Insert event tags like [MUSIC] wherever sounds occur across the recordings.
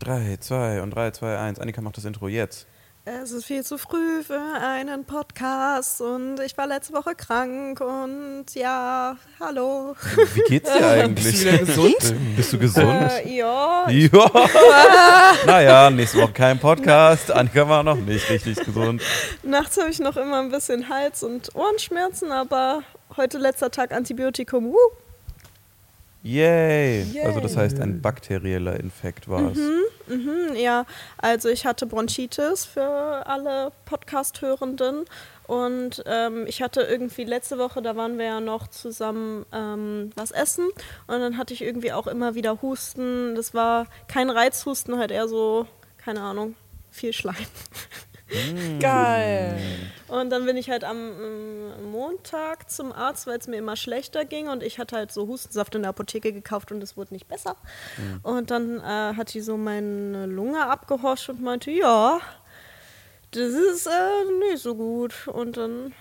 3, 2 und 3, 2, 1. Annika macht das Intro jetzt. Es ist viel zu früh für einen Podcast und ich war letzte Woche krank und ja, hallo. Wie geht's dir eigentlich? [LAUGHS] Bist du wieder gesund? Bist du gesund? Äh, ja, ja. naja, nächste Woche kein Podcast. Annika war noch nicht richtig gesund. nachts habe ich noch immer ein bisschen Hals- und Ohrenschmerzen, aber heute letzter Tag Antibiotikum. Woo. Yay. Yay. Also das heißt, ein bakterieller Infekt war es. Mhm, ja, also ich hatte Bronchitis für alle Podcast-Hörenden und ähm, ich hatte irgendwie letzte Woche, da waren wir ja noch zusammen ähm, was essen und dann hatte ich irgendwie auch immer wieder Husten. Das war kein Reizhusten, halt eher so, keine Ahnung, viel Schleim. [LAUGHS] Geil. Und dann bin ich halt am ähm, Montag zum Arzt, weil es mir immer schlechter ging und ich hatte halt so Hustensaft in der Apotheke gekauft und es wurde nicht besser. Und dann äh, hat die so meine Lunge abgehoscht und meinte, ja, das ist äh, nicht so gut. Und dann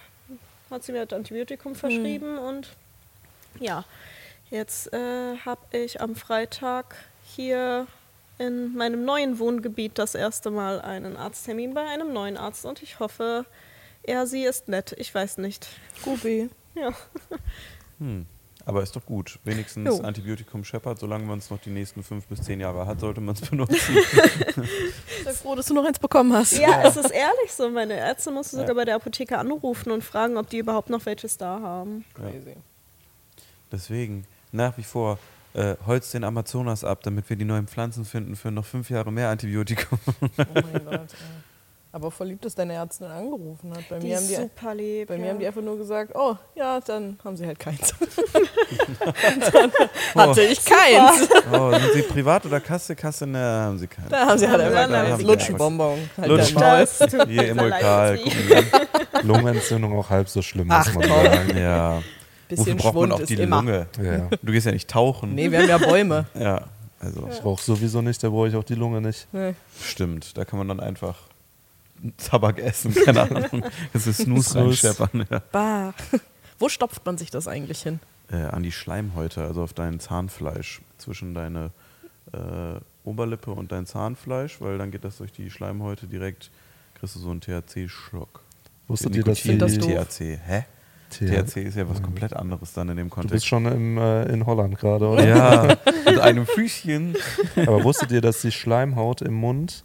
hat sie mir halt Antibiotikum verschrieben und ja, jetzt äh, habe ich am Freitag hier in meinem neuen Wohngebiet das erste Mal einen Arzttermin bei einem neuen Arzt und ich hoffe, er, sie ist nett. Ich weiß nicht. Gubi. Ja. Hm. Aber ist doch gut. Wenigstens Jo. Antibiotikum scheppert. Solange man es noch die nächsten fünf bis zehn Jahre hat, sollte man es [LAUGHS] benutzen. [LAUGHS] Sei froh, dass du noch eins bekommen hast. ja, es ist ehrlich so. Meine Ärzte mussten Ja. sogar bei der Apotheke anrufen und fragen, ob die überhaupt noch welches da haben. Crazy. Deswegen nach wie vor äh, holzt den Amazonas ab, damit wir die neuen Pflanzen finden für noch fünf Jahre mehr Antibiotikum. Oh mein Gott. ey. Aber voll lieb, dass deine Ärztin angerufen hat. Bei, Die mir, haben die, super lieb. bei ja. mir haben die einfach nur gesagt, oh, ja, dann haben sie halt keins. [LAUGHS] dann hatte ich keins. Oh, sind Sie privat oder Kasse? Kasse, ne, haben Sie keine. Da haben sie halt Ja, einfach keins. sie Lutschbonbon. Halt Lutsch- das Hier. Lungenentzündung auch halb so schlimm, Ach, muss man sagen. Ja. Wofür Bisschen braucht man auch ist die immer. Lunge? Ja. Du gehst ja nicht tauchen. Nee, wir haben ja Bäume. [LAUGHS] Ja, also Ich rauche sowieso nicht, da brauche ich auch die Lunge nicht. Nee. stimmt. Da kann man dann einfach Tabak essen, keine [LAUGHS] Ahnung. Das ist Snooze reinscheppern. Ja. Bah. Wo stopft man sich das eigentlich hin? Äh, an die Schleimhäute, also auf dein Zahnfleisch, zwischen deine äh, Oberlippe und dein Zahnfleisch, weil dann geht das durch die Schleimhäute direkt, kriegst du so einen THC-Schock. Wusstet ihr, dass das die doof. THC, hä? THC THC ist ja was komplett anderes dann in dem Du bist Kontext. schon im, äh, in Holland gerade, oder? Ja, mit einem Füßchen. [LAUGHS] Aber wusstet ihr, dass die Schleimhaut im Mund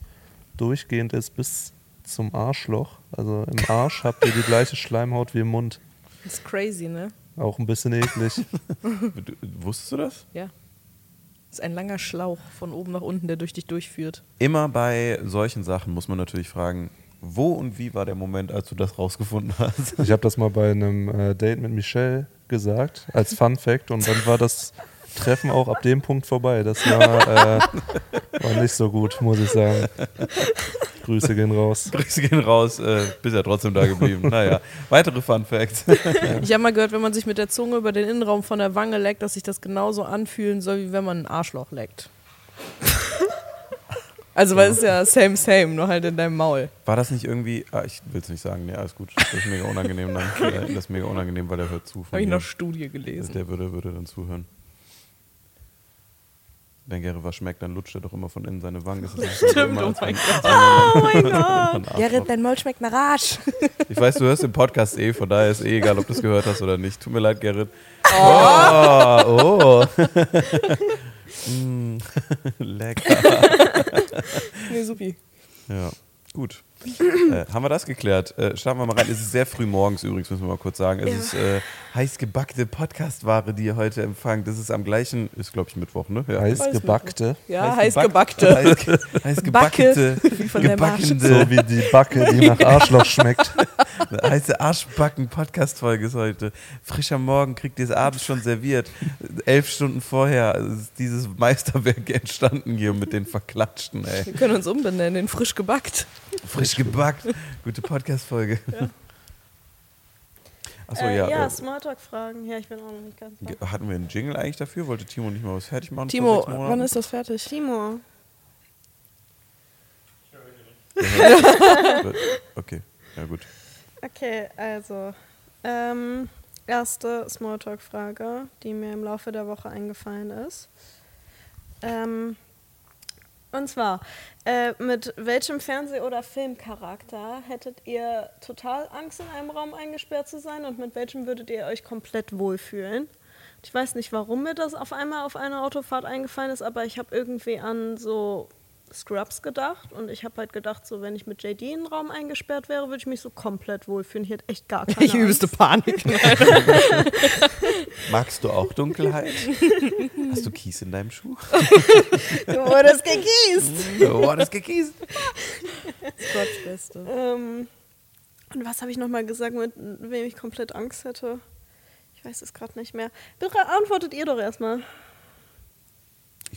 durchgehend ist bis zum Arschloch? Also im Arsch habt ihr die gleiche Schleimhaut wie im Mund. Das ist crazy, ne? Auch ein bisschen eklig. [LAUGHS] Wusstest du das? Ja. Das ist ein langer Schlauch von oben nach unten, der durch dich durchführt. Immer bei solchen Sachen muss man natürlich fragen, wo und wie war der Moment, als du das rausgefunden hast? Ich habe das mal bei einem äh, Date mit Michelle gesagt, als Fun Fact. Und dann war das Treffen auch ab dem Punkt vorbei. Das war, äh, war nicht so gut, muss ich sagen. Grüße gehen raus. Grüße gehen raus, äh, bist ja trotzdem da geblieben. [LAUGHS] Naja, weitere Fun Facts. Ich habe mal gehört, wenn man sich mit der Zunge über den Innenraum von der Wange leckt, dass sich das genauso anfühlen soll, wie wenn man ein Arschloch leckt. Also, weil es ist ja same, same, nur halt in deinem Maul. War das nicht irgendwie, ah, ich will es nicht sagen, nee, alles gut, das ist mega unangenehm dann. [LAUGHS] Das ist mega unangenehm, weil der hört zu. Habe ich noch Studie gelesen. Der würde, würde dann zuhören. Wenn Gary was schmeckt, dann lutscht er doch immer von innen seine Wangen. Das ist [LAUGHS] Stimmt, immer oh mein Gott. Oh mein [LAUGHS] Gott. Gerrit, dein Maul schmeckt nach Arsch. Ich weiß, du hörst den Podcast eh, von daher ist eh egal, ob du es gehört hast oder nicht. Tut mir leid, Gerrit. Oh, oh. mm, lecker. [LAUGHS] Nee, supi. Ja, gut. Äh, haben wir das geklärt? Äh, starten wir mal rein. Es ist sehr früh morgens übrigens, müssen wir mal kurz sagen. Es Ja. ist äh, heiß gebackte Podcastware, die ihr heute empfangt. Das ist am gleichen, ist glaube ich Mittwoch, ne? Ja. Heiß gebackte. Ja, heiß geback- gebackte. Heiß, ge [LAUGHS] heiß gebackte. Wie von der Marsch. gebackende, So wie die Backe, die nach [LAUGHS] Arschloch schmeckt. Eine heiße Arschbacken-Podcast-Folge ist heute. Frisch am Morgen kriegt ihr es abends schon serviert. Elf Stunden vorher ist dieses Meisterwerk entstanden hier mit den Verklatschten, ey. Wir können uns umbenennen in frisch gebackt. Frisch gebackt. Gute Podcast-Folge. Achso, äh, ja. ja, äh, Smalltalk-Fragen. Ja, ich bin auch noch nicht ganz da. hatten wir einen Jingle eigentlich dafür? Wollte Timo nicht mal was fertig machen? vor Timo, wann ist das fertig? Timo, [LAUGHS] Okay, ja gut. okay, also ähm, erste Smalltalk-Frage, die mir im Laufe der Woche eingefallen ist. Ähm, Und zwar, äh, mit welchem Fernseh- oder Filmcharakter hättet ihr total Angst, in einem Raum eingesperrt zu sein und mit welchem würdet ihr euch komplett wohlfühlen? Ich weiß nicht, warum mir das auf einmal auf einer Autofahrt eingefallen ist, aber ich habe irgendwie an so Scrubs gedacht und ich habe halt gedacht, so wenn ich mit JD in einen Raum eingesperrt wäre, würde ich mich so komplett wohlfühlen. Ich hätte echt gar keine [LAUGHS] Ich übelste Angst. Panik. [LAUGHS] Magst du auch Dunkelheit? Hast du Kies in deinem Schuh? Du wurdest gekiest. Oh, das gekiest. Scrubs Beste. Ähm, und was habe ich nochmal gesagt, mit wem ich komplett Angst hätte? Ich weiß es gerade nicht mehr. Bitte antwortet ihr doch erstmal.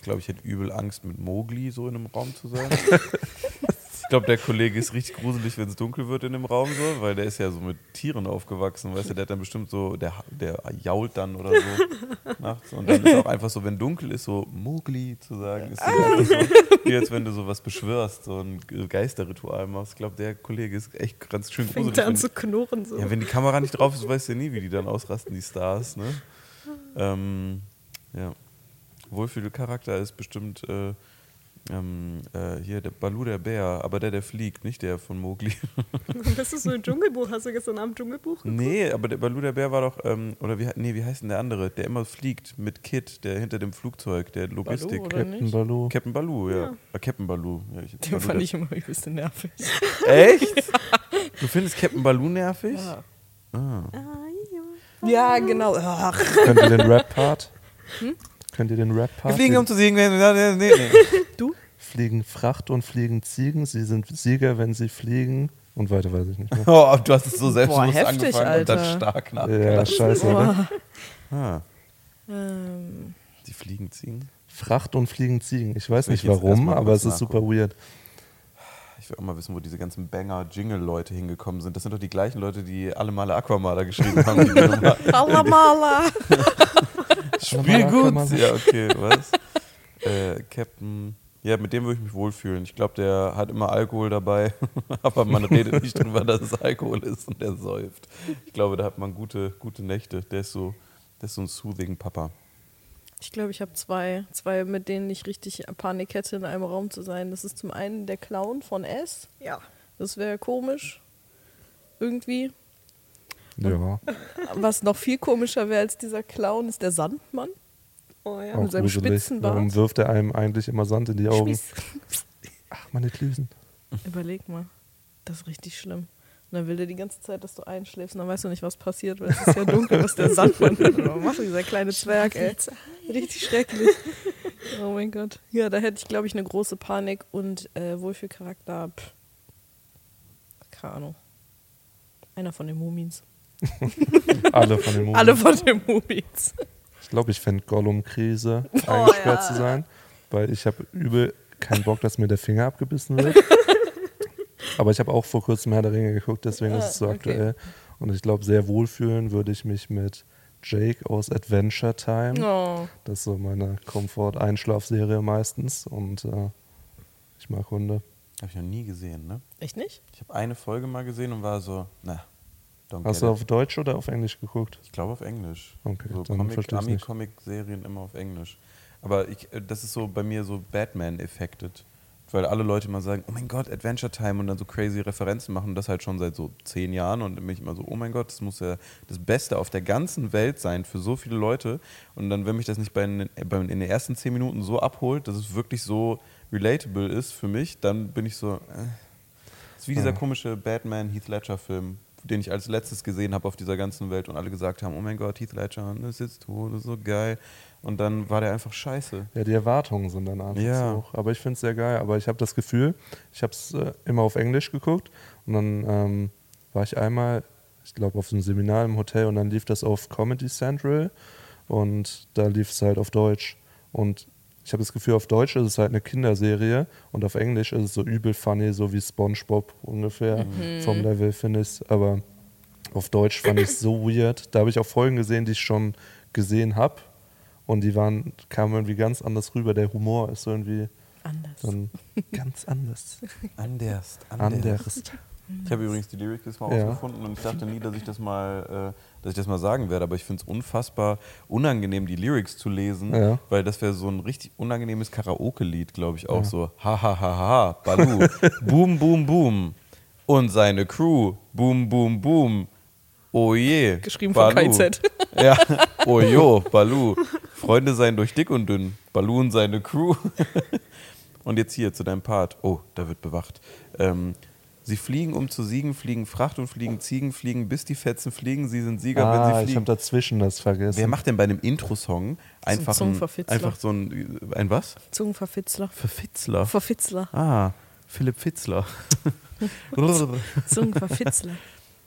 Ich glaube, ich hätte übel Angst, mit Mowgli so in einem Raum zu sein. [LAUGHS] ich glaube, der Kollege ist richtig gruselig, wenn es dunkel wird in dem Raum so, weil der ist ja so mit Tieren aufgewachsen, weißt du, der hat dann bestimmt so, der, der jault dann oder so [LAUGHS] nachts. Und dann ist auch einfach so, wenn dunkel ist, so Mowgli zu sagen, ist so wie als wenn du so was beschwörst, so ein Geisterritual machst. Ich glaube, der Kollege ist echt ganz schön gruselig. Fängt an zu knurren so. ja, wenn die Kamera nicht drauf ist, weißt du ja nie, wie die dann ausrasten, die Stars. Ne? Ähm, ja. Wohlfühlcharakter ist bestimmt äh, ähm, äh, hier der Balu der Bär, aber der, der fliegt, nicht der von Mowgli. [LAUGHS] Das ist so ein Dschungelbuch. Hast du gestern Abend Dschungelbuch? nee, aber der Balu der Bär war doch, ähm, oder wie, nee, wie heißt denn der andere? Der immer fliegt mit Kit, der hinter dem Flugzeug, der Logistik. oder Captain? Baloo. Captain Balu, ja. Ja. Äh, Captain Balu. Ja, ich, Den Balu fand der- ich immer übelst nervig. [LAUGHS] Echt? Du findest Captain Balu nervig? Ja, Ah. ja genau. Ach. Könnt ihr den Rap-Part? Könnt ihr den Wir Rap-Part? fliegen um zu siegen. Nee, nee, nee. Du? Fliegen Fracht und fliegen Ziegen. Sie sind Sieger, wenn sie fliegen. Und weiter weiß ich nicht mehr. Oh, du hast es so selbstbewusst Boah, heftig, angefangen und dann Alter. stark Ja, nachgedacht. scheiße, oder? Ah, Ähm, die Fliegen ziehen. Fracht und fliegen Ziegen. Ich weiß nicht warum, aber es ist super weird. Ich will auch mal wissen, wo diese ganzen Banger-Jingle-Leute hingekommen sind. Das sind doch die gleichen Leute, die alle Male Aquamala geschrieben haben. [LAUGHS] Nummer. Alamala. [LAUGHS] Spiel Male gut. Ja, okay, was? äh, Captain. Ja, mit dem würde ich mich wohlfühlen. Ich glaube, der hat immer Alkohol dabei, [LAUGHS] aber man redet nicht drüber, dass es Alkohol ist und der säuft. Ich glaube, da hat man gute, gute Nächte. Der ist so, der ist so ein soothing Papa. Ich glaube, ich habe zwei, zwei, mit denen ich richtig Panik hätte, in einem Raum zu sein. Das ist zum einen der Clown von S. Ja. Das wäre komisch. Irgendwie. Ja, Was noch viel komischer wäre als dieser Clown, ist der Sandmann. Oh ja. auch Mit seinem gruselig. Spitzenbart. Warum wirft er einem eigentlich immer Sand in die Augen? Schmiss. Ach, meine Klüsen. Überleg mal. Das ist richtig schlimm. Und dann will der die ganze Zeit, dass du einschläfst und dann weißt du nicht, was passiert, weil es ist ja dunkel, was der Sandmann [LAUGHS] Was macht dieser kleine Zwerg, ey? Richtig schrecklich. Oh mein Gott. Ja, da hätte ich, glaube ich, eine große Panik und äh, Wohlfühlcharakter. Pff. Keine Ahnung. Einer von den Mumins. [LAUGHS] Alle von den Mumien. Alle von den Mumins. Ich glaube, ich fände Gollum-Krise, Oh, eingesperrt ja. zu sein, weil ich habe übel keinen Bock, dass mir der Finger abgebissen wird. [LAUGHS] Aber ich habe auch vor kurzem Herr der Ringe geguckt, deswegen ist es so Ah, okay. aktuell. Und ich glaube, sehr wohlfühlen würde ich mich mit Jake aus Adventure Time. Oh. Das ist so meine Komfort-Einschlafserie meistens. Und äh, ich mag Hunde. Habe ich noch nie gesehen, ne? Echt nicht? Ich habe eine Folge mal gesehen und war so, na, don't Hast du it. auf Deutsch oder auf Englisch geguckt? Ich glaube auf Englisch. Okay, so dann Comic. Ami-Comic-Serien immer auf Englisch. Aber ich, äh, das ist so bei mir so Batman-affected. Weil alle Leute immer sagen, oh mein Gott, Adventure Time und dann so crazy Referenzen machen. Und das halt schon seit so zehn Jahren. Und dann bin ich immer so, oh mein Gott, das muss ja das Beste auf der ganzen Welt sein für so viele Leute. Und dann, wenn mich das nicht bei, bei, in den ersten zehn Minuten so abholt, dass es wirklich so relatable ist für mich, dann bin ich so, äh. Das ist wie dieser Ja. komische Batman Heath Ledger Film, den ich als letztes gesehen habe auf dieser ganzen Welt und alle gesagt haben, oh mein Gott, Heath Ledger, das ist jetzt tot, das ist so geil. Und dann war der einfach scheiße. Ja, die Erwartungen sind dann einfach Ja. so hoch. Aber ich finde es sehr geil. Aber ich habe das Gefühl, ich habe es äh, immer auf Englisch geguckt und dann ähm, war ich einmal, ich glaube, auf einem Seminar im Hotel und dann lief das auf Comedy Central und da lief es halt auf Deutsch. Und ich habe das Gefühl, auf Deutsch ist es halt eine Kinderserie und auf Englisch ist es so übel funny, so wie SpongeBob ungefähr vom Level, finde ich. Aber auf Deutsch fand ich es so weird. Da habe ich auch Folgen gesehen, die ich schon gesehen habe. Und die waren, kamen irgendwie ganz anders rüber. Der Humor ist so irgendwie Anders. dann [LAUGHS] ganz anders. Anders, Anders. Ich habe übrigens die Lyrics jetzt mal Ja. rausgefunden und ich dachte nie, dass ich das mal, äh, dass ich das mal sagen werde, aber ich finde es unfassbar unangenehm, die Lyrics zu lesen, Ja. weil das wäre so ein richtig unangenehmes Karaoke-Lied, glaube ich auch so. Ha ha ha ha, Balu, [LAUGHS] boom boom boom und seine Crew, boom boom boom. Oh je. Geschrieben von Balu. KZ. Ja, [LAUGHS] oh jo, Balu. Freunde seien durch dick und dünn. Und seine Crew. [LAUGHS] Und jetzt hier zu deinem Part. Oh, da wird bewacht. Ähm, sie fliegen, um zu siegen, fliegen Fracht und fliegen Ziegen, fliegen, bis die Fetzen fliegen. Sie sind Sieger, Ah, wenn sie ich habe fliegen. dazwischen das vergessen. Wer macht denn bei einem Intro-Song einfach, ein, Zungenverfitzler. einfach so ein, ein was? Zungenverfitzler. Verfitzler. Verfitzler. Ah, Philipp Fitzler. [LAUGHS] Zungenverfitzler.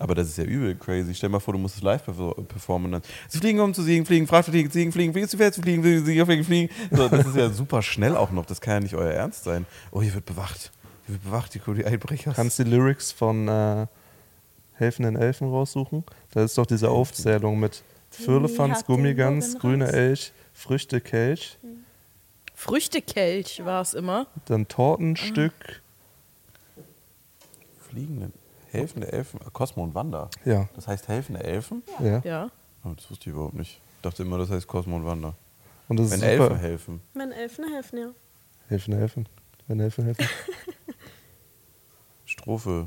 Aber das ist ja übel crazy. Stell dir mal vor, du musst es live perfor- performen. Dann. Sie fliegen um zu siegen, fliegen, Fracht fliegen, ziegen, fliegen, fliegen, zu fliegen, fliegen, fliegen, fliegen, fliegen, fliegen. So, das ist ja super schnell auch noch. Das kann ja nicht euer Ernst sein. Oh, hier wird bewacht. Hier wird bewacht, die, die Einbrecher. Kannst die Lyrics von äh, Helfenden Elfen raussuchen? Da ist doch diese Aufzählung mit Firlefanz, Gummigans, grüne. Elch, Früchte, Kelch, Früchtekelch war es immer. dann Tortenstück. Fliegende, helfende Elfen. Cosmo und Wanda. Ja, Das heißt helfende Elfen? ja. Ja. Oh, das wusste ich überhaupt nicht. Ich dachte immer, das heißt Cosmo und Wanda. Und das Wenn ist super. Elfen helfen. Wenn Elfen helfen, ja. Helfen, helfen. Wenn helfen, helfen. [LAUGHS] Strophe.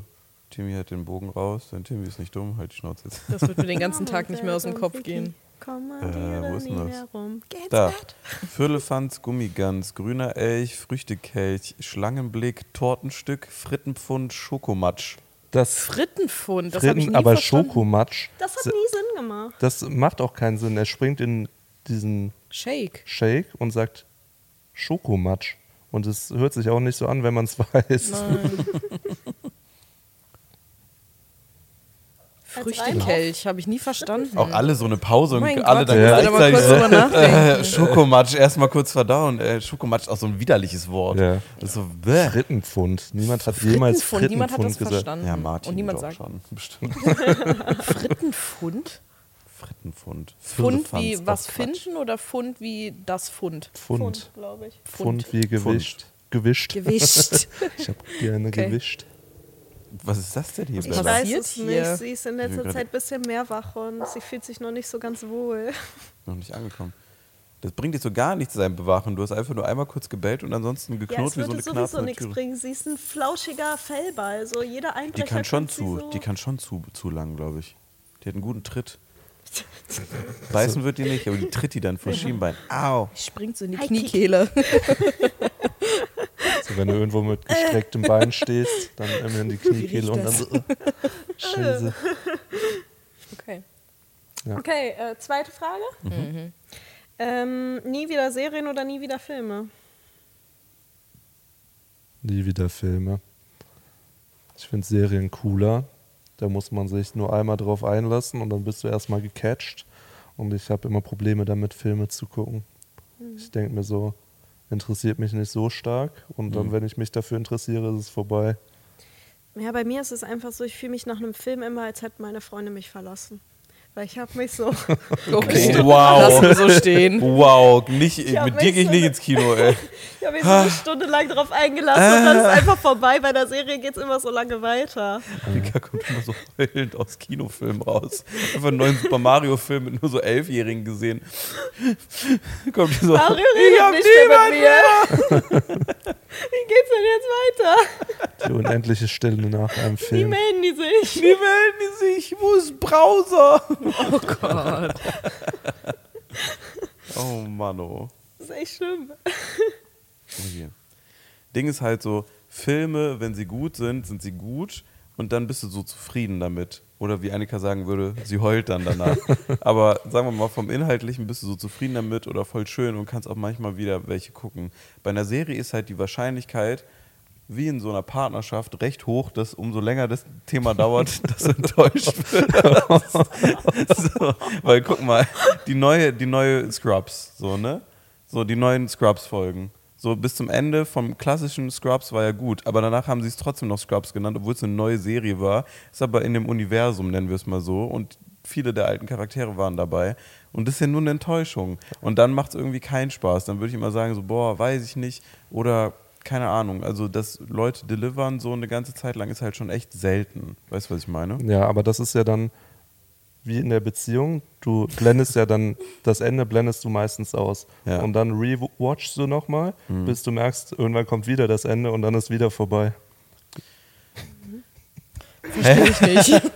Timmy hat den Bogen raus, denn Timmy ist nicht dumm, halt die Schnauze jetzt. Das wird mir den ganzen [LAUGHS] Tag nicht mehr aus dem Kopf gehen. Kommandiere Äh, wo ist denn das? herum. Da. Bett. [LAUGHS] Firlefanz, Gummigans, grüner Elch, Früchtekelch, Schlangenblick, Tortenstück, Frittenpfund, Schokomatsch. Das Frittenpfund, das habe ich Fritten, nie aber verstanden. Schokomatsch. Das hat nie Sinn gemacht. Das macht auch keinen Sinn. Er springt in diesen Shake. Shake und sagt Schokomatsch. Und es hört sich auch nicht so an, wenn man es [LAUGHS] weiß. Nein. Früchtekelch habe ich nie verstanden. Auch alle so eine Pause und Mein alle Gott, dann mal gleichzeitig kurz so, [LAUGHS] äh, Schokomatsch, erstmal kurz verdauen. Äh, Schokomatsch ist auch so ein widerliches Wort. Ja. So, bäh. Frittenpfund. Niemand hat jemals Frittenpfund, niemand hat das gesagt. verstanden. Ja, Martin Und niemand sagt schon, bestimmt. [LAUGHS] Frittenpfund? Frittenpfund. Fund wie was finden oder Fund wie das Fund? Pfund. glaube ich. Pfund wie gewischt. Gewischt. Gewischt. [LAUGHS] Ich habe gerne Okay. gewischt. Was ist das denn hier, Ich Bella? weiß- weiß es hier? nicht. Sie ist in letzter Zeit ein bisschen mehr wach und sie fühlt sich noch nicht so ganz wohl. [LAUGHS] Noch nicht angekommen. Das bringt dir so gar nichts, sein Bewachen. Du hast einfach nur einmal kurz gebellt und ansonsten Ja, geknurrt es wie so würde eine sowieso Knarze. nichts bringen. Sie ist ein flauschiger Fellball. So jeder Die Einbrecher kann schon zu, So die kann schon zu, zu lang, glaube ich. Die hat einen guten Tritt. [LAUGHS] Beißen wird die nicht, aber die tritt die dann vor Schienbein. Au! Springt so in die High Kniekehle. [LAUGHS] Wenn du irgendwo mit gestrecktem Bein stehst, dann immer in die [LAUGHS] Kniekehle und dann so. äh, Scheiße. Okay. Ja. Okay, äh, zweite Frage. Mhm. Ähm, nie wieder Serien oder nie wieder Filme? Nie wieder Filme. Ich finde Serien cooler. Da muss man sich nur einmal drauf einlassen und dann bist du erstmal gecatcht. Und ich habe immer Probleme damit, Filme zu gucken. Ich denke mir so, interessiert mich nicht so stark. Und dann, Mhm. wenn ich mich dafür interessiere, ist es vorbei. Ja, bei mir ist es einfach so, ich fühle mich nach einem Film immer, als hätten meine Freunde mich verlassen. Weil ich habe mich so, [LAUGHS] Okay. Wow. Lassen so stehen. Wow, nicht, mit dir gehe ich so- nicht [LAUGHS] ins Kino, ey. ich habe mich so eine Stunde lang drauf eingelassen und dann ist einfach vorbei. Bei der Serie geht es immer so lange weiter. Mika kommt immer so heulend aus Kinofilmen raus. Einfach einen neuen Super Mario-Film mit nur so Elfjährigen gesehen. kommt die so. Mario ich hab redet nicht mehr niemanden mit mir. [LAUGHS] Wie geht's denn jetzt weiter? Die unendliche Stille nach einem Wie Film. melden die sich? Wie melden die sich? Wo ist Browser? Oh Gott. [LAUGHS] Oh Mann, oh. Das ist echt schlimm. Okay. Ding ist halt so, Filme, wenn sie gut sind, sind sie gut und dann bist du so zufrieden damit. Oder wie Annika sagen würde, sie heult dann danach. [LAUGHS] Aber sagen wir mal, vom Inhaltlichen bist du so zufrieden damit oder voll schön und kannst auch manchmal wieder welche gucken. Bei einer Serie ist halt die Wahrscheinlichkeit, wie in so einer Partnerschaft, recht hoch, dass umso länger das Thema dauert, [LAUGHS] dass du enttäuscht wirst. [LAUGHS] so, weil guck mal, die neue, die neue Scrubs, so, ne? So, die neuen Scrubs-Folgen. So bis zum Ende vom klassischen Scrubs war ja gut, aber danach haben sie es trotzdem noch Scrubs genannt, obwohl es eine neue Serie war. Ist aber in dem Universum, nennen wir es mal so. Und viele der alten Charaktere waren dabei. Und das ist ja nur eine Enttäuschung. Und dann macht es irgendwie keinen Spaß. Dann würde ich immer sagen, so, boah, weiß ich nicht. Oder keine Ahnung, also dass Leute delivern so eine ganze Zeit lang ist halt schon echt selten. Weißt du, was ich meine? Ja, aber das ist ja dann wie in der Beziehung. Du blendest ja dann, das Ende blendest du meistens aus. Ja. Und dann rewatchst du nochmal, bis du merkst, irgendwann kommt wieder das Ende und dann ist wieder vorbei. Verstehe ich nicht. [LAUGHS]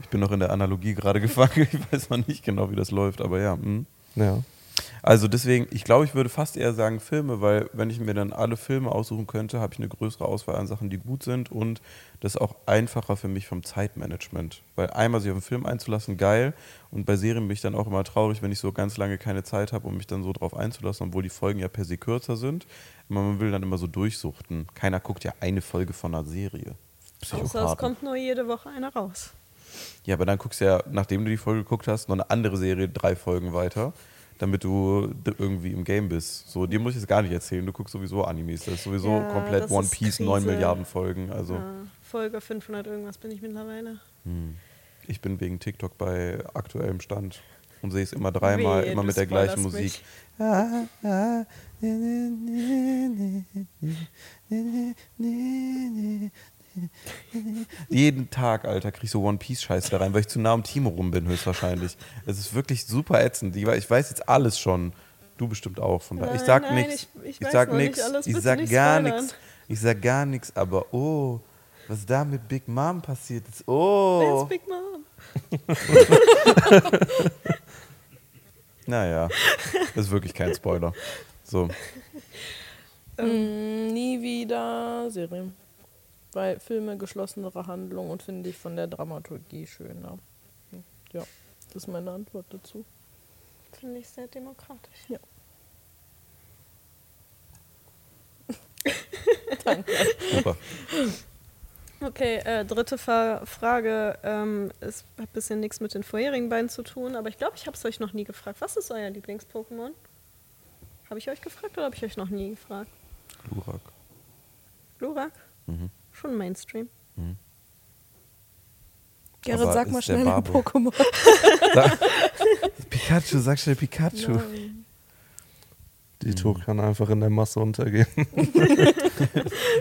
Ich bin noch in der Analogie gerade gefangen. Ich weiß noch nicht genau, wie das läuft, aber ja. hm. Ja. Also deswegen, ich glaube, ich würde fast eher sagen Filme, weil wenn ich mir dann alle Filme aussuchen könnte, habe ich eine größere Auswahl an Sachen, die gut sind und das ist auch einfacher für mich vom Zeitmanagement. Weil einmal sich auf einen Film einzulassen, geil. Und bei Serien bin ich dann auch immer traurig, wenn ich so ganz lange keine Zeit habe, um mich dann so drauf einzulassen, obwohl die Folgen ja per se kürzer sind. Aber man will dann immer so durchsuchten. Keiner guckt ja eine Folge von einer Serie. Außer es kommt nur jede Woche eine raus. Ja, aber dann guckst du ja, nachdem du die Folge geguckt hast, noch eine andere Serie drei Folgen weiter, damit du irgendwie im Game bist. So, dir muss ich jetzt gar nicht erzählen, du guckst sowieso Animes. Das ist sowieso Ja, komplett One Piece, 9 Krise. Milliarden Folgen. Also Ja, Folge 500 irgendwas bin ich mittlerweile. ich bin wegen TikTok bei aktuellem Stand und sehe es immer dreimal, Wehe, immer mit der gleichen Musik. [LAUGHS] [LAUGHS] Jeden Tag, Alter, krieg ich so One Piece Scheiße da rein, weil ich zu nah am Timo rum bin, höchstwahrscheinlich. Es ist wirklich super ätzend. Ich wei- ich weiß jetzt alles schon. Du bestimmt auch. Von daher. Ich sag nichts. ich- ich sag nichts. Ich sag nicht gar nichts. Ich sag gar nichts, aber oh, was da mit Big Mom passiert ist. Wer Oh. ist Big Mom? [LAUGHS] Naja, das ist wirklich kein Spoiler. So. Mm, nie wieder Serien. Weil Filme geschlossenere Handlung und finde ich von der Dramaturgie schöner. Hm, Ja, das ist meine Antwort dazu. Finde ich sehr demokratisch. [LAUGHS] Danke. Super. Okay, äh, dritte Fa Frage. Ähm, es hat ein bisschen nichts mit den vorherigen beiden zu tun, aber ich glaube, ich habe es euch noch nie gefragt. Was ist euer Lieblings-Pokémon? Habe ich euch gefragt oder habe ich euch noch nie gefragt? Glurak. Glurak? Mhm. Schon Mainstream. Gerrit, Aber sag mal schnell ein. Pokémon. [LAUGHS] Pikachu, sag schnell Pikachu. Nein. Dito kann einfach in der Masse untergehen. [LAUGHS]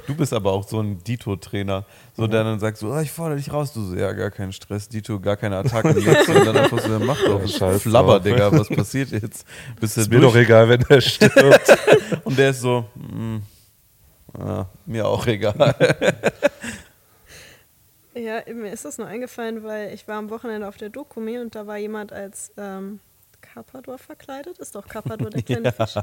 Du bist aber auch so ein Dito-Trainer, so der dann sagt so, ah, ich fordere dich raus. Du so, ja, gar kein Stress, Dito, gar keine Attacken legst und dann einfach so, mach doch, Ja, scheiß Flabber, drauf. Digga, was passiert jetzt? Bist Ist mir doch durch? egal, wenn der stirbt. [LAUGHS] Und der ist so, mm, ah, mir auch egal. [LAUGHS] Ja, mir ist das nur eingefallen, weil ich war am Wochenende auf der Dokumi und da war jemand als ähm, Carpador verkleidet. Ist doch Carpador [LAUGHS] der kleine Fisch.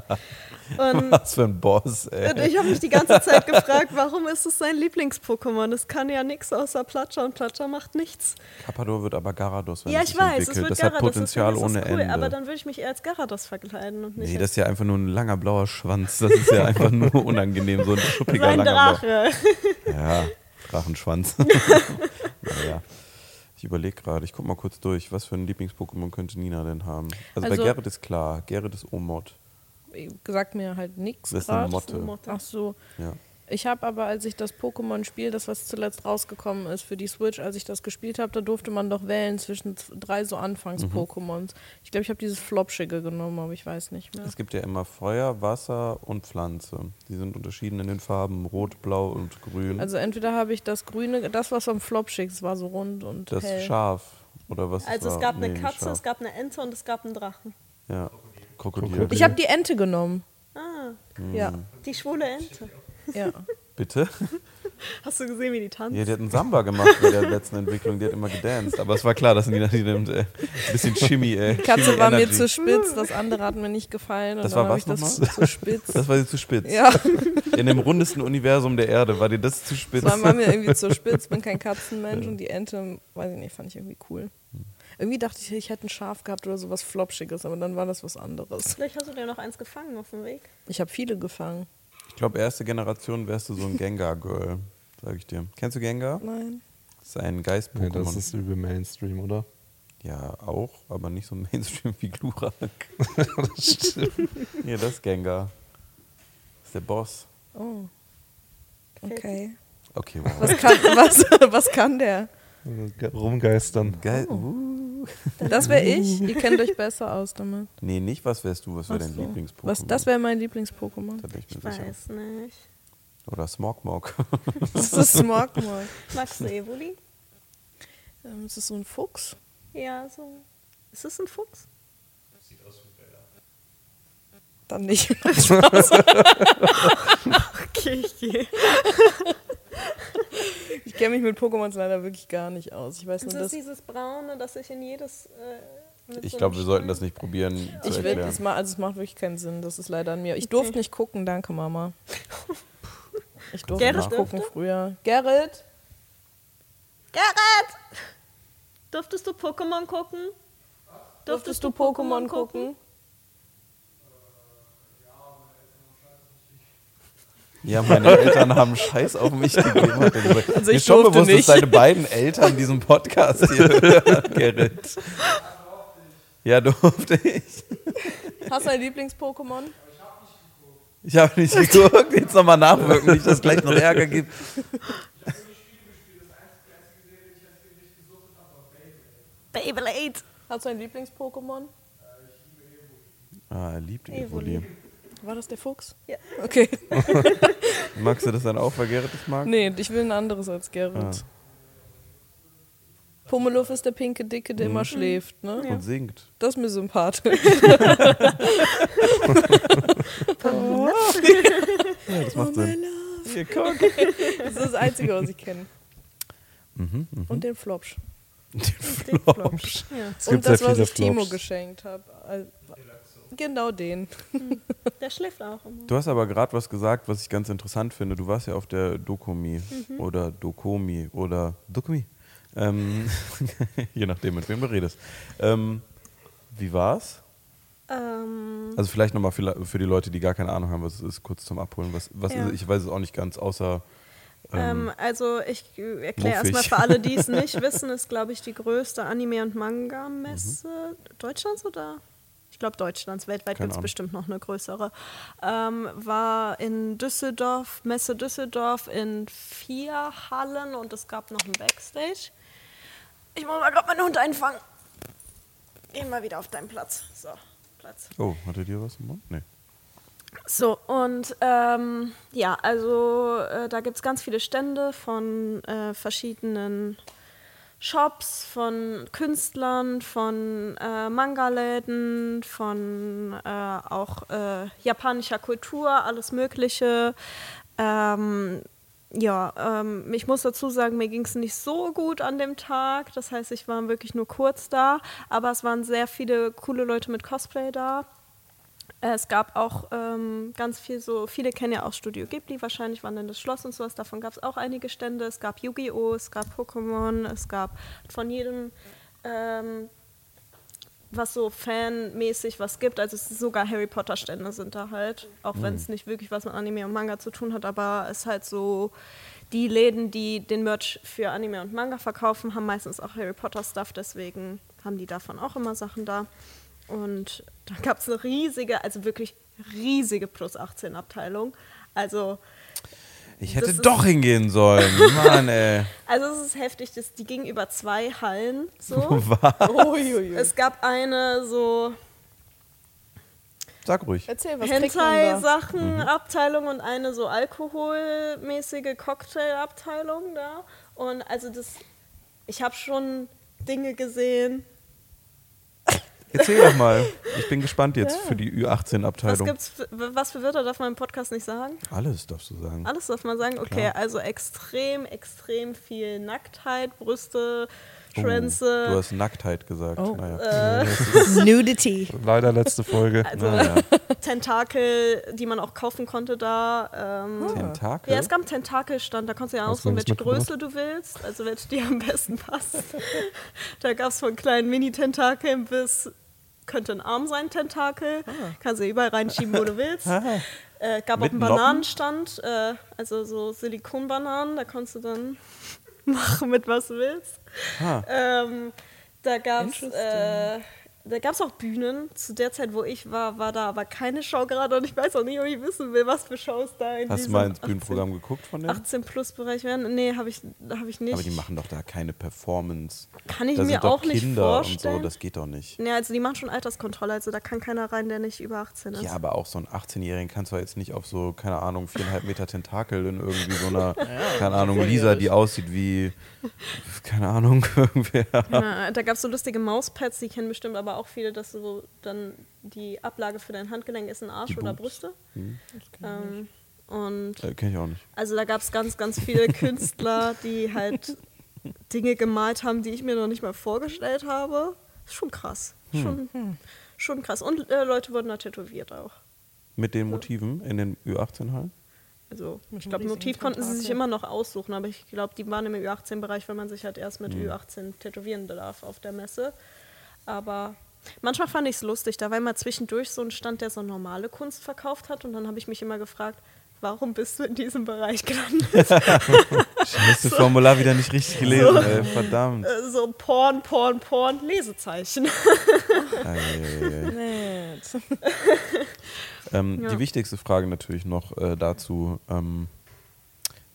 Und, [LAUGHS] Was für ein Boss, ey. und ich habe mich die ganze Zeit gefragt, warum ist es sein Lieblings-Pokémon? Es kann ja nichts außer Platscher und Platscher macht nichts. Carpador wird aber Garados, wenn ja, es ich sich weiß, es entwickelt. wird das Garados. hat Potenzial ist ohne das cool, Ende. Aber dann würde ich mich eher als Garados verkleiden und nicht nee, das ist ja einfach nur ein langer blauer Schwanz. Das ist ja einfach nur [LAUGHS] unangenehm, so ein schuppiger sein langer Drache. Blau. Ja, Drachenschwanz. naja. Ich überlege gerade, ich guck mal kurz durch, was für ein Lieblings-Pokémon könnte Nina denn haben? Also, bei Also- Gerrit ist klar, Gerrit ist Omod. Sagt mir halt nichts Das ist eine. Motte. Ach so. Ja. Ich habe aber, als ich das Pokémon-Spiel, das was zuletzt rausgekommen ist für die Switch, als ich das gespielt habe, da durfte man doch wählen zwischen drei so Anfangs-Pokémons. Ich glaube, ich habe dieses Flopschige genommen, aber ich weiß nicht mehr. Es gibt ja immer Feuer, Wasser und Pflanze. Die sind unterschieden in den Farben Rot, Blau und Grün. Also entweder habe ich das grüne, das was am Flopschig, das war so rund und das hell. Schaf. Oder was Also war? es gab Nee, eine Katze, es gab eine Ente und es gab einen Drachen. Ja, Krokodil. Krokodil. Ich habe die Ente genommen. Ah, Ja, die schwule Ente. Ja. Bitte? Hast du gesehen, wie die tanzt? Ja, die hat einen Samba gemacht bei der letzten Entwicklung. Die hat immer gedanced. Aber es war klar, dass Nina die nimmt. Ey. Ein bisschen Chimmy, ey. Die Katze Chimmy war mir Energy. zu spitz, das andere hat mir nicht gefallen. Und Das dann war habe was ich das nochmal? zu spitz. Das war sie zu spitz. ja, In dem rundesten Universum der Erde war dir das zu spitz. das war, war mir irgendwie zu spitz, bin kein Katzenmensch und die Ente, weiß ich nicht, fand ich irgendwie cool. Irgendwie dachte ich, ich hätte ein Schaf gehabt oder sowas Flopschiges, aber dann war das was anderes. Vielleicht hast du dir noch eins gefangen auf dem Weg. Ich habe viele gefangen. Ich glaube, erste Generation wärst du so ein [LAUGHS] Gengar-Girl, sag ich dir. Kennst du Gengar? Nein. Das ist ein Nee, Geist-Pokémon. das ist übel Mainstream, oder? ja, auch, aber nicht so [LAUGHS] Mainstream wie Glurak. [LAUGHS] das stimmt. Ja, das ist Gengar. Das ist der Boss. Oh. Okay. Okay, wow. Was kann, was, was kann der? Rumgeistern. Geil. Oh. Uh. Das wäre ich. [LAUGHS] Ihr kennt euch besser aus damit. Nee, nicht was wärst du, was wäre dein so. Lieblings-Pokémon? Was, das wäre mein Lieblings-Pokémon. Ich Ich sicher. weiß nicht. Oder Smogmog. [LAUGHS] Das ist Smog mal. Magst du Evoli? Ähm, ist das so ein Fuchs? Ja, so. Ist es ein Fuchs? Dann nicht. Okay, ich gehe. [LAUGHS] Ich kenne mich mit Pokémons leider wirklich gar nicht aus. Ich weiß nur, Das ist dass dieses Braune, das sich in jedes. Äh, Ich so glaube, wir sollten das nicht probieren [LAUGHS] zu ich will das mal, also es macht wirklich keinen Sinn. Das ist leider an mir. Ich durfte nicht gucken, danke Mama. Ich durfte Gerrit nicht gucken durfte? früher. Gerrit? Gerrit! Durftest du Pokémon gucken? Durftest du Pokémon gucken? Ja, meine Eltern haben Scheiß auf mich [LAUGHS] gegeben. Hat er gesagt. Also Mir ich ist schon bewusst, dass nicht. deine beiden Eltern diesen Podcast hier [LAUGHS] hören, Gerrit. Ja, durfte ich. Hast du ein Lieblings-Pokémon? Ich habe nicht geguckt. Jetzt nochmal nachwirken, nicht, dass es gleich noch Ärger gibt. Beyblade! Hast du ein Lieblings-Pokémon? Ah, er liebt Evoli. Evoli. War das der Fuchs? Ja. Okay. [LAUGHS] Magst du das dann auch, weil Gerrit das mag? Nee, ich will ein anderes als Gerrit. Ah. Pummeluff ist der pinke Dicke, der immer schläft, ne? Und singt. Das ist mir sympathisch. [LAUGHS] [LAUGHS] Ja, das macht Sinn. Hier, guck. Das ist das Einzige, was ich kenne. Mhm, mhm. Und den Flopsch. Den Flopsch. Ja. Es gibt Und das, was ich Timo Flops. geschenkt habe. Genau den. Der schläft auch immer. Du hast aber gerade was gesagt, was ich ganz interessant finde. Du warst ja auf der Dokomi oder Dokomi oder Dokomi. Ähm, [LAUGHS] je nachdem, mit wem du redest. Ähm, wie war's? Ähm, Also vielleicht nochmal für, für die Leute, die gar keine Ahnung haben, was es ist, kurz zum Abholen. Was, was Ja. ist, ich weiß es auch nicht ganz, außer ähm, also ich erkläre erstmal für alle, die es [LAUGHS] nicht wissen, ist glaube ich die größte Anime- und Manga-Messe Deutschlands oder? Ich glaube Deutschlands, weltweit gibt es bestimmt noch eine größere. Ähm, war in Düsseldorf, Messe Düsseldorf in vier Hallen und es gab noch ein Backstage. Ich muss mal gerade meinen Hund einfangen. Geh mal wieder auf deinen Platz. So, Platz. Oh, hattet ihr was im Mund? Nee. So, und ähm, ja, also äh, da gibt es ganz viele Stände von äh, verschiedenen Shops, von Künstlern, von äh, Manga-Läden, von äh, auch äh, japanischer Kultur, alles Mögliche. Ähm, ja, ähm, ich muss dazu sagen, mir ging es nicht so gut an dem Tag. Das heißt, ich war wirklich nur kurz da, aber es waren sehr viele coole Leute mit Cosplay da. Äh, Es gab auch ähm, ganz viel so, viele kennen ja auch Studio Ghibli, wahrscheinlich waren dann das Schloss und sowas, davon gab es auch einige Stände. Es gab Yu-Gi-Oh!, es gab Pokémon, es gab von jedem, ähm, was so fanmäßig was gibt. Also es ist sogar Harry Potter Stände sind da halt, auch wenn es nicht wirklich was mit Anime und Manga zu tun hat, aber es ist halt so, die Läden, die den Merch für Anime und Manga verkaufen, haben meistens auch Harry Potter Stuff, deswegen haben die davon auch immer Sachen da. Und da gab es eine riesige, also wirklich riesige Plus 18 Abteilung. Also, Ich hätte doch hingehen sollen. [LAUGHS] Mann, ey. also es ist heftig, das, die ging über zwei Hallen so. [LAUGHS] Uiuiui. es gab eine so Sag ruhig. Erzähl, was? Hentai-Sachen-Abteilung und eine so alkoholmäßige Cocktail-Abteilung da. Und also das, ich habe schon Dinge gesehen. Erzähl doch mal. Ich bin gespannt jetzt für die Was Ü18-Abteilung. gibt's, für, was für Wörter darf man im Podcast nicht sagen? Alles darfst du sagen. Alles darf man sagen? Okay, Klar. also extrem, extrem viel Nacktheit, Brüste, Oh, Schwänze. du hast Nacktheit gesagt. Oh. Naja. [LAUGHS] Nudity. Leider letzte Folge. also naja. [LAUGHS] Tentakel, die man auch kaufen konnte da. Ähm, Tentakel? Ja, es gab einen Tentakelstand, da konntest du ja aussuchen, welche? Größe du willst, also welche dir am besten passt. [LAUGHS] da gab es von kleinen Mini-Tentakeln bis, könnte ein Arm sein, Tentakel. Kannst du überall reinschieben, wo du willst. Äh, gab auch Mit einen Noppen? Bananenstand, äh, also so Silikonbananen, da konntest du dann [LAUGHS] machen mit was du willst. Ah. Ähm, da gab es äh, da gab es auch Bühnen. Zu der Zeit, wo ich war, war da aber keine Show gerade und ich weiß auch nicht, ob ich wissen will, was für Shows da in Hast du mal ins 18 Bühnenprogramm geguckt von denen? 18 plus Bereich werden? Nee, habe ich, hab ich nicht. Aber die machen doch da keine Performance. Kann ich da mir sind doch auch nicht Kinder vorstellen. und so, das geht doch nicht. Nee, also die machen schon Alterskontrolle, also da kann keiner rein, der nicht über 18 ist. Ja, aber auch so einen 18-Jährigen kannst du jetzt nicht auf so, keine Ahnung, viereinhalb Meter Tentakel in irgendwie so einer, [LAUGHS] keine Ahnung, Lisa, die aussieht wie, keine Ahnung, [LAUGHS] irgendwer. Ja, da gab es so lustige Mauspads, die kennen bestimmt aber auch viele, dass du dann die Ablage für dein Handgelenk ist ein Arsch Die oder. Brüste. Hm, Ähm, und äh, kenn ich auch nicht. also da gab es ganz, ganz viele [LAUGHS] Künstler, die halt Dinge gemalt haben, die ich mir noch nicht mal vorgestellt habe. Ist schon krass. Schon, schon krass. Und äh, Leute wurden da tätowiert auch. Mit den Motiven in den Ü18-Hallen? Also Mit ich glaube, Motiv konnten sie sich immer noch aussuchen, aber ich glaube, die waren im Ü18-Bereich, weil man sich halt erst mit Mhm. Ü18 tätowieren darf auf der Messe. Aber manchmal fand ich es lustig. Da war immer zwischendurch so ein Stand, der so normale Kunst verkauft hat. Und dann habe ich mich immer gefragt, warum bist du in diesem Bereich gelandet? [LAUGHS] Ich habe das Formular wieder nicht richtig gelesen, ey, verdammt. Äh, so Porn, Porn, Porn, Lesezeichen. Eieiei. Nett. Ähm, Ja. Die wichtigste Frage natürlich noch äh, dazu. Ähm,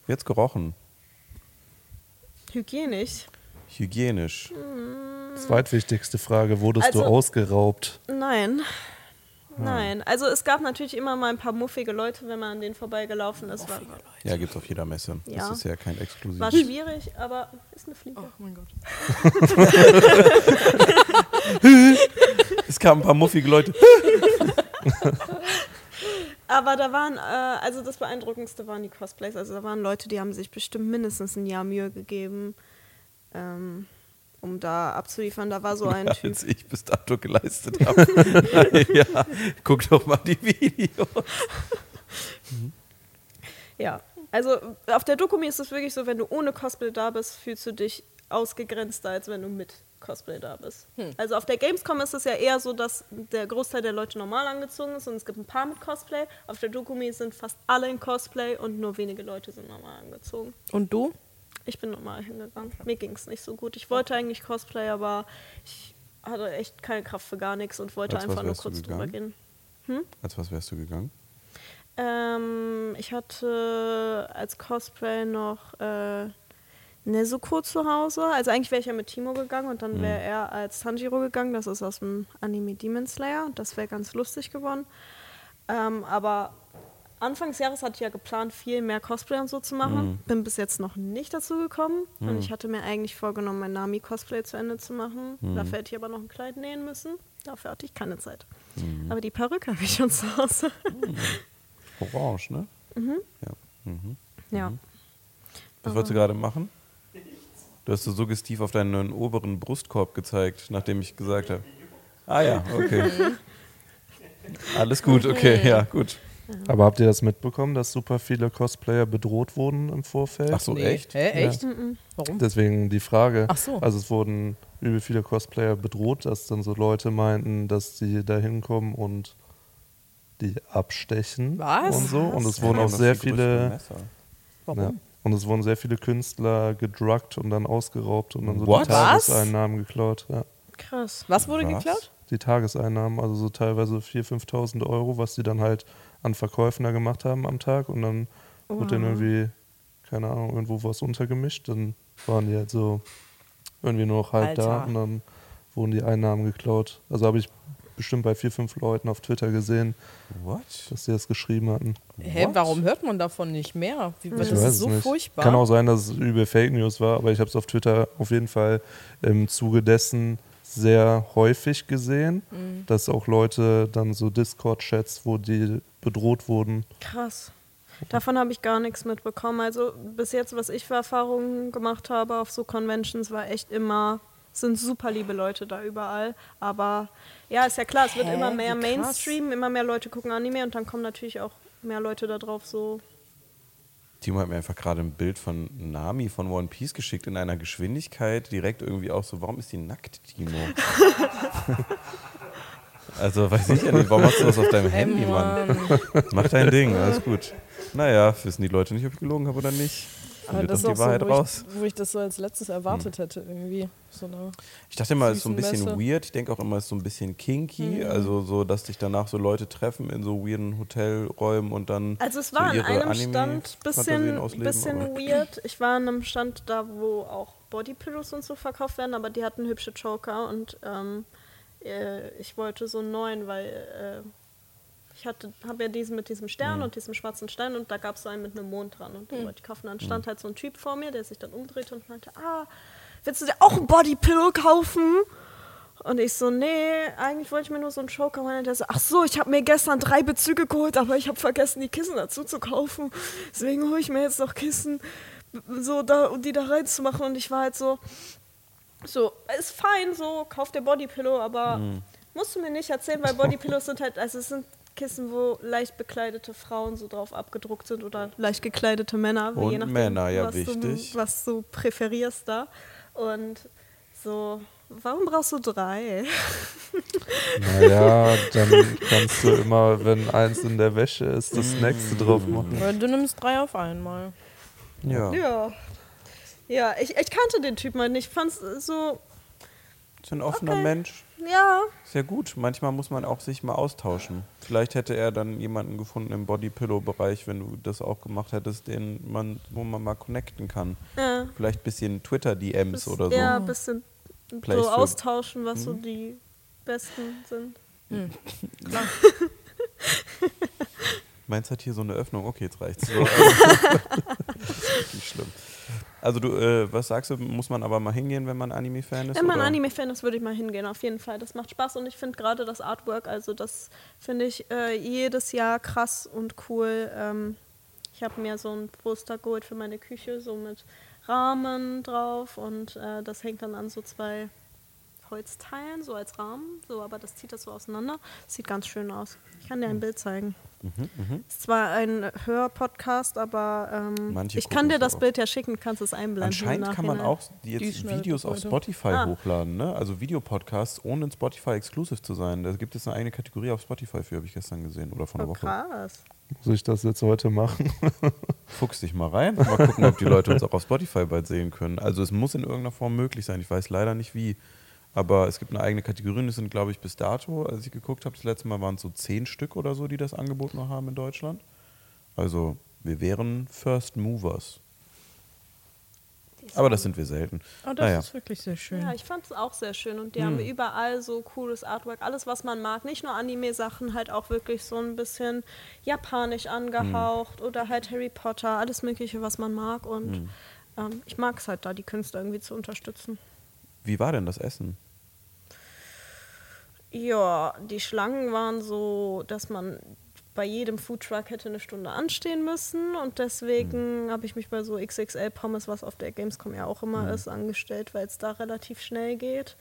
wird's gerochen? Hygienisch? Hygienisch? Zweitwichtigste Frage, wurdest Also- du ausgeraubt? Nein. Nein. Also es gab natürlich immer mal ein paar muffige Leute, wenn man an denen vorbeigelaufen ist. War, Ja, gibt's auf jeder Messe. Ja. Das ist ja kein Exklusiv. war schwierig, aber ist eine Fliege. Oh mein Gott. [LAUGHS] Es kamen ein paar muffige Leute. [LAUGHS] Aber da waren, äh, also das Beeindruckendste waren die Cosplays. Also da waren Leute, die haben sich bestimmt mindestens ein Jahr Mühe gegeben, ähm, um da abzuliefern. Da war so ein Typ. als ich bis dato geleistet habe. [LAUGHS] ja, guck doch mal die Videos. [LAUGHS] Ja, also auf der Dokumi ist es wirklich so, wenn du ohne Cosplay da bist, fühlst du dich ausgegrenzter, als wenn du mit Cosplay da bist. Also auf der Gamescom ist es ja eher so, dass der Großteil der Leute normal angezogen ist und es gibt ein paar mit Cosplay. Auf der Dokumi sind fast alle in Cosplay und nur wenige Leute sind normal angezogen. Und du? Ich bin normal hingegangen. Mir ging es nicht so gut. Ich wollte eigentlich Cosplay, aber ich hatte echt keine Kraft für gar nichts und wollte Als einfach nur kurz drüber gehen. Als was wärst du gegangen? Ähm, ich hatte als Cosplay noch äh, Nezuko zu Hause. Also eigentlich wäre ich ja mit Timo gegangen und dann wäre er als Tanjiro gegangen. Das ist aus dem Anime Demon Slayer. Das wäre ganz lustig geworden. Ähm, aber Anfang des Jahres hatte ich ja geplant, viel mehr Cosplay und so zu machen. Bin bis jetzt noch nicht dazu gekommen. Und ich hatte mir eigentlich vorgenommen, mein Nami-Cosplay zu Ende zu machen. Dafür hätte ich aber noch ein Kleid nähen müssen. Dafür hatte ich keine Zeit. Aber die Perücke habe ich schon zu Hause. Orange, ne? Ja. Mhm. ja. Was wolltest du gerade machen? Du hast so suggestiv auf deinen oberen Brustkorb gezeigt, nachdem ich gesagt habe. Ah ja, okay. [LAUGHS] Alles gut, okay, ja, gut. Aber habt ihr das mitbekommen, dass super viele Cosplayer bedroht wurden im Vorfeld? Ach so, echt? Hä, echt? Mhm. Hm. Warum? Deswegen die Frage. Ach so. Also es wurden übel viele Cosplayer bedroht, dass dann so Leute meinten, dass sie da hinkommen und die abstechen Was? und so. Und es wurden Ja, auch sehr viele. Warum? ja, und es wurden sehr viele Künstler gedruckt und dann ausgeraubt und dann so What? die Tageseinnahmen geklaut. Ja. Krass. Was wurde Was? geklaut? Die Tageseinnahmen, also so teilweise 4.000, 5.000 Euro, was die dann halt an Verkäufen da gemacht haben am Tag und dann wurde dann irgendwie, keine Ahnung, irgendwo was untergemischt, dann waren die halt so irgendwie nur noch halb da Alter. und dann wurden die Einnahmen geklaut. Also habe ich bestimmt bei vier, fünf Leuten auf Twitter gesehen, What? dass die das geschrieben hatten. Hä, What? warum hört man davon nicht mehr? Wie, das Ich ist so es nicht. furchtbar. Kann auch sein, dass es übel Fake News war, aber ich habe es auf Twitter auf jeden Fall im Zuge dessen sehr häufig gesehen, Mhm. dass auch Leute dann so Discord-Chats, wo die bedroht wurden. Krass. Davon habe ich gar nichts mitbekommen. Also bis jetzt, was ich für Erfahrungen gemacht habe auf so Conventions, war echt immer, sind super liebe Leute da überall. Aber ja, ist ja klar, es wird Hä? immer mehr. Mainstream, immer mehr Leute gucken Anime und dann kommen natürlich auch mehr Leute da drauf so. Timo hat mir einfach gerade ein Bild von Nami von One Piece geschickt in einer Geschwindigkeit, direkt irgendwie auch so, warum ist die nackt, Timo? [LAUGHS] also weiß ich ja nicht, warum hast du das auf deinem Handy, Mann? Mach dein Ding, alles gut. Naja, wissen die Leute nicht, ob ich gelogen habe oder nicht. Aber findet das ist die Wahrheit so, wo raus. ich, wo ich das so als letztes erwartet hätte, irgendwie. So eine Ich dachte immer, es ist so ein bisschen Messe. weird. Ich denke auch immer, es ist so ein bisschen kinky. Mhm. Also so, dass sich danach so Leute treffen in so weirden Hotelräumen und dann Also es so war an ihre einem Stand bisschen, ausleben, bisschen aber- weird. Ich war an einem Stand da, wo auch Bodypillows und so verkauft werden, aber die hatten hübsche Joker und ähm, äh, ich wollte so einen neuen, weil äh, ich hatte, habe ja diesen mit diesem Stern Mhm. und diesem schwarzen Stein und da gab es so einen mit einem Mond dran und den wollte ich kaufen. Dann Mhm. stand halt so ein Typ vor mir, der sich dann umdrehte und meinte, ah, willst du dir auch ein Bodypillow kaufen? Und ich so, nee, eigentlich wollte ich mir nur so einen Joker holen. Und der so, ach so, ich habe mir gestern drei Bezüge geholt, aber ich habe vergessen, die Kissen dazu zu kaufen. Deswegen hole ich mir jetzt noch Kissen, so da, um die da reinzumachen. Und ich war halt so, so, ist fein, so, kauf dir Bodypillow, aber Mhm. musst du mir nicht erzählen, weil Bodypillows sind halt, also es sind Kissen, wo leicht bekleidete Frauen so drauf abgedruckt sind oder leicht gekleidete Männer, Und je nachdem, Männer, ja, was, wichtig. Du, was du präferierst da. Und so, warum brauchst du drei? [LAUGHS] Naja, dann kannst du immer, wenn eins in der Wäsche ist, das nächste drauf machen. Oder du nimmst drei auf einmal. Ja. Ja. Ja, ich, ich kannte den Typ mal nicht. Ich fand's so, Ist ein offener Okay. Mensch. Ja, Ist ja gut. Manchmal muss man auch sich mal austauschen. Vielleicht hätte er dann jemanden gefunden im Body-Pillow-Bereich, wenn du das auch gemacht hättest, den man, wo man mal connecten kann. ja. Vielleicht ein bisschen Twitter-DMs oder so. Ja, ein bisschen Place so für- austauschen, was Mhm. so die besten sind. [LAUGHS] Meins hat hier so eine Öffnung. Okay, jetzt reicht's. So, also, nicht schlimm. Also du, äh, was sagst du, muss man aber mal hingehen, wenn man Anime-Fan ist? Wenn man? Anime-Fan ist, würde ich mal hingehen, auf jeden Fall. Das macht Spaß und ich finde gerade das Artwork, also das finde ich äh, jedes Jahr krass und cool. Ähm, ich habe mir so ein Poster geholt für meine Küche, so mit Rahmen drauf und äh, das hängt dann an so zwei Holzteilen, so als Rahmen, so, aber das zieht das so auseinander. Sieht ganz schön aus. Ich kann dir ein Bild zeigen. Mhm, Ist zwar ein Hörpodcast, aber ähm, ich kann dir das auch. Bild ja schicken, kannst es einblenden. Anscheinend kann man auch Die jetzt Videos auf. Spotify Ah. hochladen, ne? Also Videopodcasts ohne ein Spotify-Exclusive zu sein. Da gibt es eine eigene Kategorie auf Spotify für, habe ich gestern gesehen oder vor einer Oh, Woche. krass. Muss ich das jetzt heute machen? [LAUGHS] Fuchs dich mal rein und mal gucken, ob die Leute uns auch auf Spotify bald sehen können. Also es muss in irgendeiner Form möglich sein. Ich weiß leider nicht wie. Aber es gibt eine eigene Kategorie und es sind, glaube ich, bis dato, als ich geguckt habe, das letzte Mal waren es so zehn Stück oder so, die das Angebot noch haben in Deutschland. Also wir wären First Movers. Aber das sind wir selten. Oh, das Naja. ist wirklich sehr schön. Ja, ich fand es auch sehr schön und die Hm. haben überall so cooles Artwork, alles was man mag, nicht nur Anime-Sachen, halt auch wirklich so ein bisschen japanisch angehaucht Hm. oder halt Harry Potter, alles mögliche, was man mag und Hm. ähm, ich mag es halt da, die Künstler irgendwie zu unterstützen. Wie war denn das Essen? Ja, die Schlangen waren so, dass man bei jedem Foodtruck hätte eine Stunde anstehen müssen und deswegen habe ich mich bei so XXL Pommes, was auf der Gamescom ja auch immer ist, angestellt, weil es da relativ schnell geht.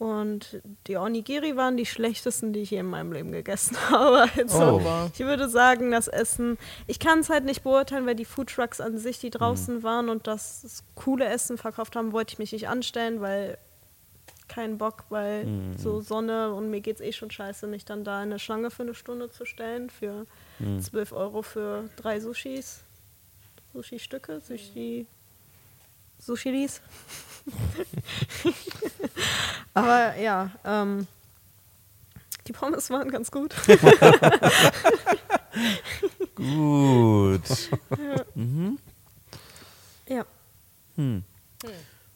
Und die Onigiri waren die schlechtesten, die ich je in meinem Leben gegessen [LAUGHS] habe. Also, Oh. Ich würde sagen, das Essen, ich kann es halt nicht beurteilen, weil die Foodtrucks an sich, die draußen waren und das coole Essen verkauft haben, wollte ich mich nicht anstellen, weil keinen Bock, weil Mhm. so Sonne und mir geht's eh schon scheiße, mich dann da in eine Schlange für eine Stunde zu stellen für Mhm. 12 Euro für drei Sushis. Sushi-Stücke, Sushi. Sushilis. [LAUGHS] Aber ja, ähm, die Pommes waren ganz gut. [LAUGHS] Gut. mhm. ja. Hm.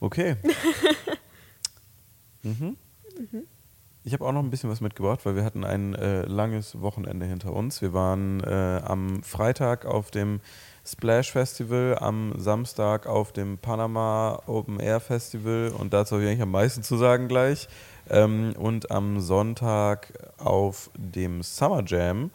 Okay. [LAUGHS] mhm. Ich habe auch noch ein bisschen was mitgebracht, weil wir hatten ein äh, langes Wochenende hinter uns. Wir waren äh, am Freitag auf dem Splash Festival, am Samstag auf dem Panama Open Air Festival und dazu habe ich eigentlich am meisten zu sagen gleich. Ähm, und am Sonntag auf dem Summer Jam.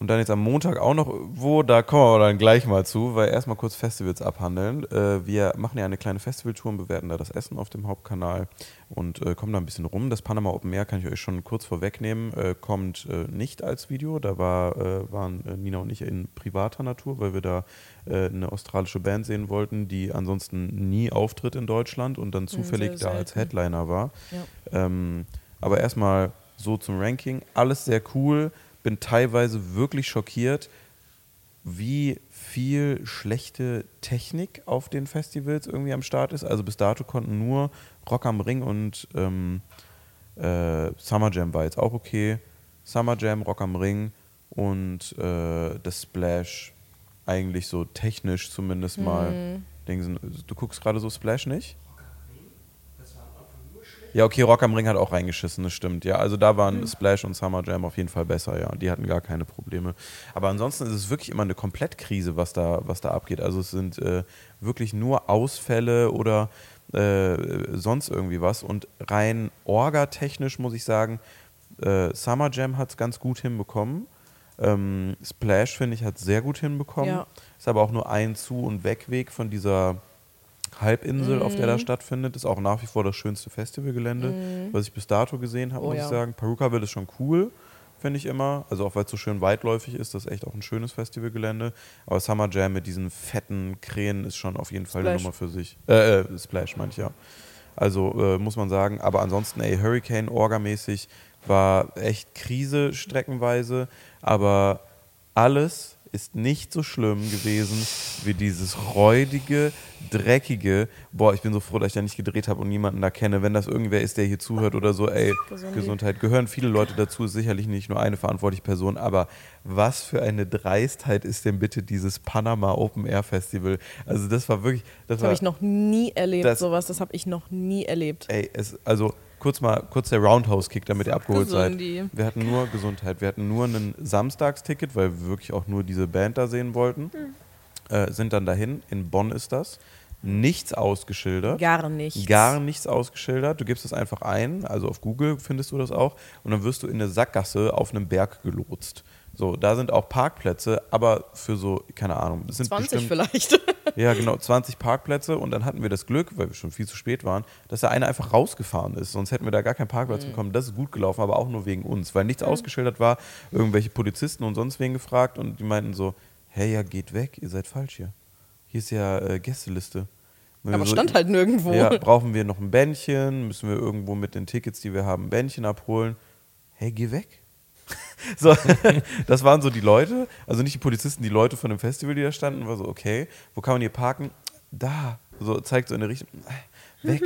Und dann jetzt am Montag auch noch wo, da kommen wir dann gleich mal zu, weil erstmal kurz Festivals abhandeln. Äh, wir machen ja eine kleine Festivaltour und bewerten da das Essen auf dem Hauptkanal und äh, kommen da ein bisschen rum. Das Panama Open Air kann ich euch schon kurz vorwegnehmen, äh, kommt äh, nicht als Video. Da war, äh, waren äh, Nina und ich in privater Natur, weil wir da eine australische Band sehen wollten, die ansonsten nie auftritt in Deutschland und dann zufällig sehr da als. Headliner war. Ja. Ähm, aber erstmal so zum Ranking. Alles sehr cool. Bin teilweise wirklich schockiert, wie viel schlechte Technik auf den Festivals irgendwie am Start ist. Also bis dato konnten nur Rock am Ring und ähm, äh, Summer Jam war jetzt auch okay. Summer Jam, Rock am Ring und äh, das Splash eigentlich so technisch zumindest mal. Sie, du guckst gerade so Splash nicht? Ja, okay, Rock am Ring hat auch reingeschissen, das stimmt. Ja, also da waren Splash und Summer Jam auf jeden Fall besser, ja. Die hatten gar keine Probleme. Aber ansonsten ist es wirklich immer eine Komplettkrise, was da, was da abgeht. Also es sind äh, wirklich nur Ausfälle oder äh, sonst irgendwie was. Und rein orgatechnisch muss ich sagen, äh, Summer Jam hat es ganz gut hinbekommen. Ähm, Splash, finde ich, hat es sehr gut hinbekommen. Ja. Ist aber auch nur ein Zu- und Wegweg von dieser Halbinsel, auf der Mhm. das stattfindet. Ist auch nach wie vor das schönste Festivalgelände, was ich bis dato gesehen habe, Oh muss ja. ich sagen. Perukaville ist schon cool, finde ich immer. Also auch weil es so schön weitläufig ist, das ist echt auch ein schönes Festivalgelände. Aber Summer Jam mit diesen fetten Krähen ist schon auf jeden Fall eine Splash. Nummer für sich. Äh, äh Splash, meine ich ja. Also äh, muss man sagen, aber ansonsten, ey, Hurricane Orga-mäßig war echt Krise streckenweise, aber alles ist nicht so schlimm gewesen wie dieses räudige, dreckige. Boah, ich bin so froh, dass ich da nicht gedreht habe und niemanden da kenne. Wenn das irgendwer ist, der hier zuhört oder so, ey, Gesundi. Gesundheit. Gehören viele Leute dazu, ist sicherlich nicht nur eine verantwortliche Person, aber was für eine Dreistheit ist denn bitte dieses Panama Open Air Festival? Also das war wirklich, das, Das habe ich noch nie erlebt, Das- sowas. Das habe ich noch nie erlebt. Ey, es, also kurz mal, kurz der Roundhouse-Kick, damit ihr abgeholt seid. Gesundi. Wir hatten nur Gesundheit. Wir hatten nur ein Samstagsticket, weil wir wirklich auch nur diese Band da sehen wollten. Äh, sind dann dahin. In Bonn ist das. Nichts ausgeschildert. Gar nicht. Gar nichts ausgeschildert. Du gibst es einfach ein, also auf Google findest du das auch, und dann wirst du in eine Sackgasse auf einem Berg gelotst. So, da sind auch Parkplätze, aber für so, keine Ahnung, es sind 20 bestimmt, vielleicht. [LAUGHS] ja, genau, 20 Parkplätze und dann hatten wir das Glück, weil wir schon viel zu spät waren, dass der eine einfach rausgefahren ist. Sonst hätten wir da gar keinen Parkplatz bekommen. Das ist gut gelaufen, aber auch nur wegen uns, weil nichts ausgeschildert war. Irgendwelche Polizisten und sonst wen gefragt und die meinten so: Hey, ja, geht weg, ihr seid falsch hier. Hier ist ja äh, Gästeliste. Wenn Aber so- stand halt nirgendwo. Ja, brauchen wir noch ein Bändchen? Müssen wir irgendwo mit den Tickets, die wir haben, ein Bändchen abholen? Hey, geh weg. [LAUGHS] So, das waren so die Leute, also nicht die Polizisten, die Leute von dem Festival, die da standen, war so, okay, wo kann man hier parken? Da. So, zeigt so in eine Richtung, äh, weg.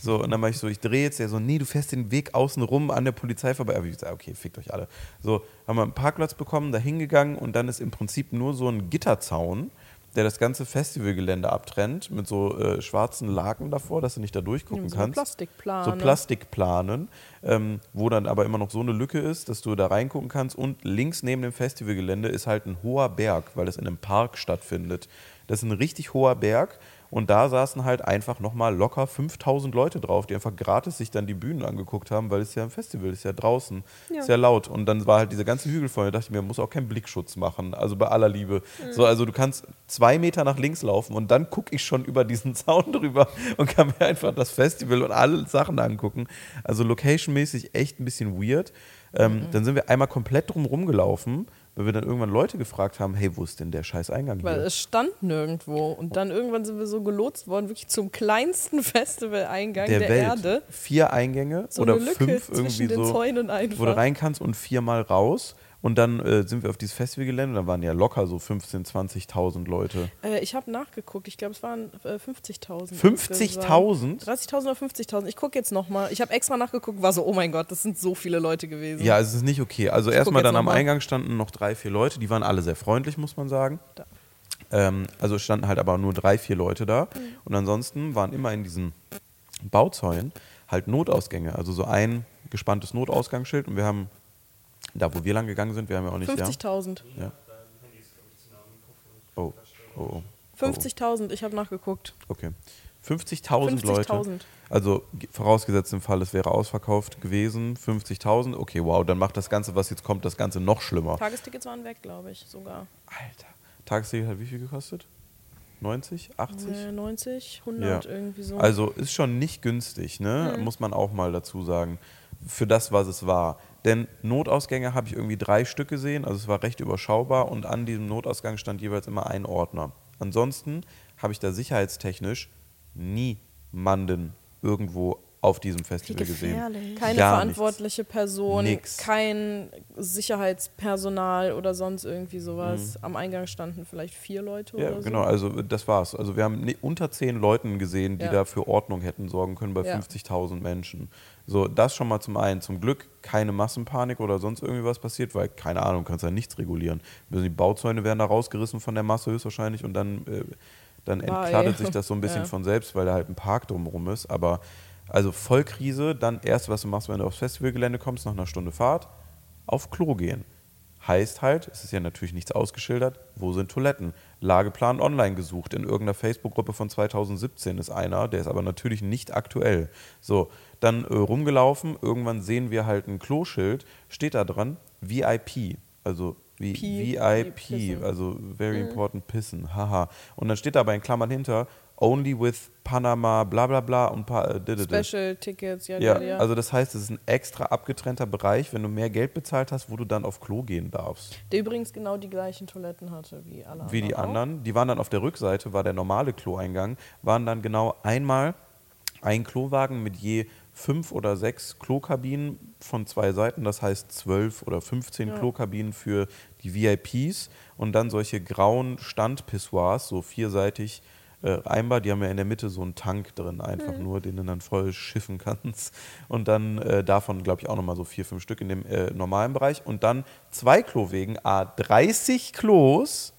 So, und dann mache ich so, ich drehe jetzt, der so, nee, du fährst den Weg außen rum an der Polizei vorbei. Aber ich sage, okay, fickt euch alle. So, haben wir einen Parkplatz bekommen, da hingegangen und dann ist im Prinzip nur so ein Gitterzaun, der das ganze Festivalgelände abtrennt, mit so äh, schwarzen Laken davor, dass du nicht da durchgucken so kannst. Plastikplane. So Plastikplanen, ähm, wo dann aber immer noch so eine Lücke ist, dass du da reingucken kannst. Und links neben dem Festivalgelände ist halt ein hoher Berg, weil das in einem Park stattfindet. Das ist ein richtig hoher Berg. Und da saßen halt einfach nochmal locker 5000 Leute drauf, die einfach gratis sich dann die Bühnen angeguckt haben, weil es ja ein Festival ist, ja draußen, Ja. ist ja laut. Und dann war halt dieser ganze Hügel voll. Da dachte ich mir, man muss auch keinen Blickschutz machen, also bei aller Liebe. So, also du kannst zwei Meter nach links laufen und dann gucke ich schon über diesen [LAUGHS] Zaun drüber und kann mir einfach das Festival und alle Sachen angucken. Also locationmäßig echt ein bisschen weird. Ähm, Dann sind wir einmal komplett drum rumgelaufen, weil wir dann irgendwann Leute gefragt haben, hey, wo ist denn der scheiß Eingang Weil hier? es stand nirgendwo. Und dann irgendwann sind wir so gelotst worden, wirklich zum kleinsten [LAUGHS] Festival-Eingang der, der, Welt. Erde. Vier Eingänge So oder eine Lücke fünf zwischen irgendwie den so, wo du rein kannst und viermal raus. Und dann äh, sind wir auf dieses Festivalgelände da waren ja locker so 15.000, 20.000 Leute. Äh, ich habe nachgeguckt. Ich glaube, es waren äh, 50.000. 50.000? 30.000 oder 50.000. Ich gucke jetzt nochmal. Ich habe extra nachgeguckt, war so, oh mein Gott, das sind so viele Leute gewesen. Ja, es ist nicht okay. Also erstmal dann am mal. Eingang standen noch drei, vier Leute, die waren alle sehr freundlich, muss man sagen. Da. Ähm, also es standen halt aber nur drei, vier Leute da. Und ansonsten waren immer in diesen Bauzäunen halt Notausgänge. Also so ein gespanntes Notausgangsschild. Und wir haben, da wo wir lang gegangen sind, wir haben ja auch nicht. Ja? 50.000. Ja. Oh, oh, oh. 50.000, ich habe nachgeguckt. Okay. 50.000 Leute. 50.000. Also ge- vorausgesetzt im Fall, es wäre ausverkauft gewesen, 50.000. Okay, wow, dann macht das Ganze, was jetzt kommt, das Ganze noch schlimmer. Tagestickets waren weg, glaube ich, sogar. Alter. Tagesticket hat wie viel gekostet? 90? 80? Äh, 90, 100, Ja. irgendwie so. Also ist schon nicht günstig, ne? Muss man auch mal dazu sagen. Für das, was es war. Denn Notausgänge habe ich irgendwie drei Stück gesehen, also es war recht überschaubar und an diesem Notausgang stand jeweils immer ein Ordner. Ansonsten habe ich da sicherheitstechnisch niemanden irgendwo auf diesem Festival gesehen. Keine Gar verantwortliche Person, Nix. kein Sicherheitspersonal oder sonst irgendwie sowas. Mhm. Am Eingang standen vielleicht vier Leute Ja, oder so. genau, also das war's. Also wir haben unter zehn Leuten gesehen, die Ja. da für Ordnung hätten sorgen können bei Ja. 50.000 Menschen. So, das schon mal zum einen. Zum Glück keine Massenpanik oder sonst irgendwie was passiert, weil, keine Ahnung, kannst ja nichts regulieren. Die Bauzäune werden da rausgerissen von der Masse höchstwahrscheinlich und dann, äh, dann Bye. entkleidet sich das so ein bisschen Ja. von selbst, weil da halt ein Park drumherum ist. Aber also Vollkrise, dann erst, was du machst, wenn du aufs Festivalgelände kommst, nach einer Stunde Fahrt, auf Klo gehen. Heißt halt, es ist ja natürlich nichts ausgeschildert, wo sind Toiletten? Lageplan online gesucht. In irgendeiner Facebook-Gruppe von 2017 ist einer, der ist aber natürlich nicht aktuell. So, dann äh, rumgelaufen, irgendwann sehen wir halt ein Kloschild, steht da dran, VIP, also wie P, VIP, Pissen. also very important Pissen, haha. Und dann steht da bei in Klammern hinter, only with Panama, bla bla bla und pa äh, didede. Special Tickets, ja, Ja, ja, ja. also das heißt, es ist ein extra abgetrennter Bereich, wenn du mehr Geld bezahlt hast, wo du dann auf Klo gehen darfst. Der übrigens genau die gleichen Toiletten hatte wie alle Wie die auch. anderen. Die waren dann auf der Rückseite, war der normale Kloeingang, waren dann genau einmal ein Klowagen mit je fünf oder sechs Klokabinen von zwei Seiten, das heißt zwölf oder 15 Ja. Klokabinen für die VIPs und dann solche grauen Standpissoirs, so vierseitig äh, einbar, die haben ja in der Mitte so einen Tank drin, einfach nur, den du dann voll schiffen kannst. Und dann äh, davon, glaube ich, auch nochmal so vier, fünf Stück in dem äh, normalen Bereich. Und dann zwei Klowegen, a 30 Klos.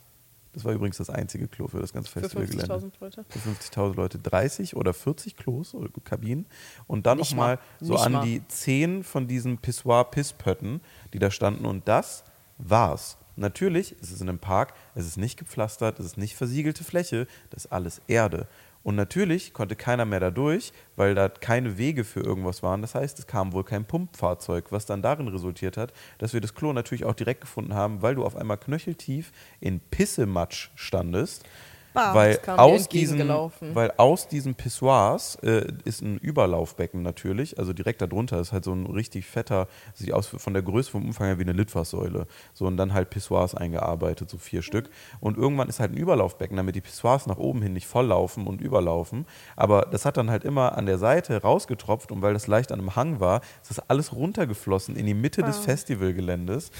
Das war übrigens das einzige Klo für das ganze Für Festivalgelände. 50.000 Leute. Für 50.000 Leute 30 oder 40 Klos oder Kabinen und dann nochmal mal. so an mal. die 10 von diesen Pissoir-Pisspötten, die da standen und das war's. Natürlich ist es in einem Park, es ist nicht gepflastert, es ist nicht versiegelte Fläche, das ist alles Erde. Und natürlich konnte keiner mehr da durch, weil da keine Wege für irgendwas waren. Das heißt, es kam wohl kein Pumpfahrzeug, was dann darin resultiert hat, dass wir das Klo natürlich auch direkt gefunden haben, weil du auf einmal knöcheltief in Pissematsch standest. Bah, weil, aus diesen, weil aus diesen Pissoirs äh, ist ein Überlaufbecken natürlich, also direkt darunter ist halt so ein richtig fetter, sieht aus von der Größe vom Umfang her wie eine Litfaßsäule. So und dann halt Pissoirs eingearbeitet, so vier Stück. Und irgendwann ist halt ein Überlaufbecken, damit die Pissoirs nach oben hin nicht volllaufen und überlaufen. Aber das hat dann halt immer an der Seite rausgetropft und weil das leicht an einem Hang war, ist das alles runtergeflossen in die Mitte des Wow. Festivalgeländes.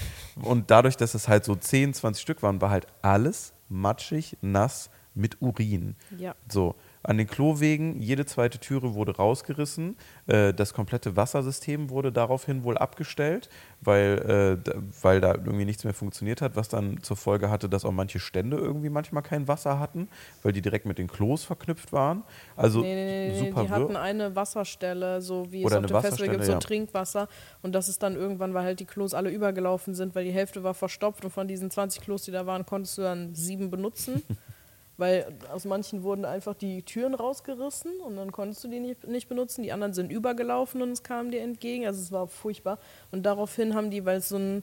Und dadurch, dass es halt so 10, 20 Stück waren, war halt alles matschig, nass mit Urin. Ja. So, an den Klowegen, jede zweite Türe wurde rausgerissen. Äh, das komplette Wassersystem wurde daraufhin wohl abgestellt, weil, äh, da, weil da irgendwie nichts mehr funktioniert hat, was dann zur Folge hatte, dass auch manche Stände irgendwie manchmal kein Wasser hatten, weil die direkt mit den Klos verknüpft waren. Also Nee, nee, nee, super die hatten eine Wasserstelle, so wie Oder es auf dem Festival gibt, so ja. Trinkwasser. Und das ist dann irgendwann, weil halt die Klos alle übergelaufen sind, weil die Hälfte war verstopft und von diesen 20 Klos, die da waren, konntest du dann sieben benutzen. [LAUGHS] weil aus manchen wurden einfach die Türen rausgerissen und dann konntest du die nicht, nicht benutzen. Die anderen sind übergelaufen und es kam dir entgegen. Also es war furchtbar. Und daraufhin haben die, weil es so ein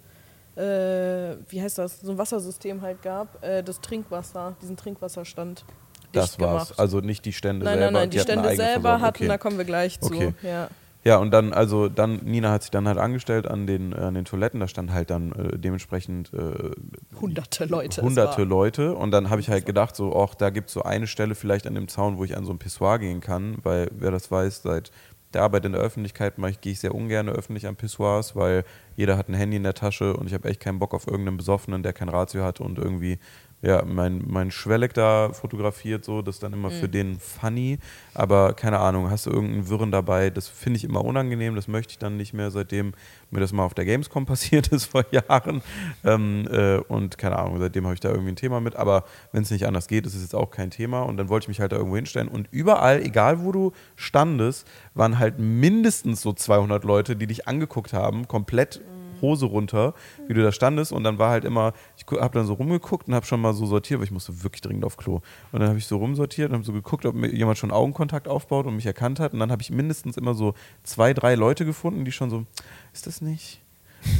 äh, wie heißt das, so ein Wassersystem halt gab, äh, das Trinkwasser, diesen Trinkwasserstand Das war's. gemacht. Also nicht die Stände Nein, selber. nein, nein, die, eine Stände selber Versorgung. hatten, Okay. da kommen wir gleich zu. Okay. Ja. Ja, und dann, also dann, Nina hat sich dann halt angestellt an den, äh, an den Toiletten, da stand halt dann äh, dementsprechend äh, Hunderte Leute. hunderte Leute und dann habe ich halt gedacht, so, ach, da gibt es so eine Stelle vielleicht an dem Zaun, wo ich an so ein Pissoir gehen kann, weil wer das weiß, seit der Arbeit in der Öffentlichkeit mache ich, gehe ich sehr ungern öffentlich an Pissoirs, weil jeder hat ein Handy in der Tasche und ich habe echt keinen Bock auf irgendeinen Besoffenen, der kein Ratio hat und irgendwie ja, mein, mein Schwelleck da fotografiert, so, das ist dann immer für den funny, aber keine Ahnung, hast du irgendeinen Wirren dabei, das finde ich immer unangenehm, das möchte ich dann nicht mehr, seitdem mir das mal auf der Gamescom [LAUGHS] passiert ist vor Jahren. Ähm, äh, und keine Ahnung, seitdem habe ich da irgendwie ein Thema mit, aber wenn es nicht anders geht, ist es jetzt auch kein Thema. Und dann wollte ich mich halt da irgendwo hinstellen. Und überall, egal wo du standest, waren halt mindestens so 200 Leute, die dich angeguckt haben, komplett Hose runter, wie du da standest und dann war halt immer, ich habe dann so rumgeguckt und habe schon mal so sortiert, weil ich musste wirklich dringend auf Klo. Und dann habe ich so rumsortiert und habe so geguckt, ob mir jemand schon Augenkontakt aufbaut und mich erkannt hat und dann habe ich mindestens immer so zwei, drei Leute gefunden, die schon so, ist das nicht?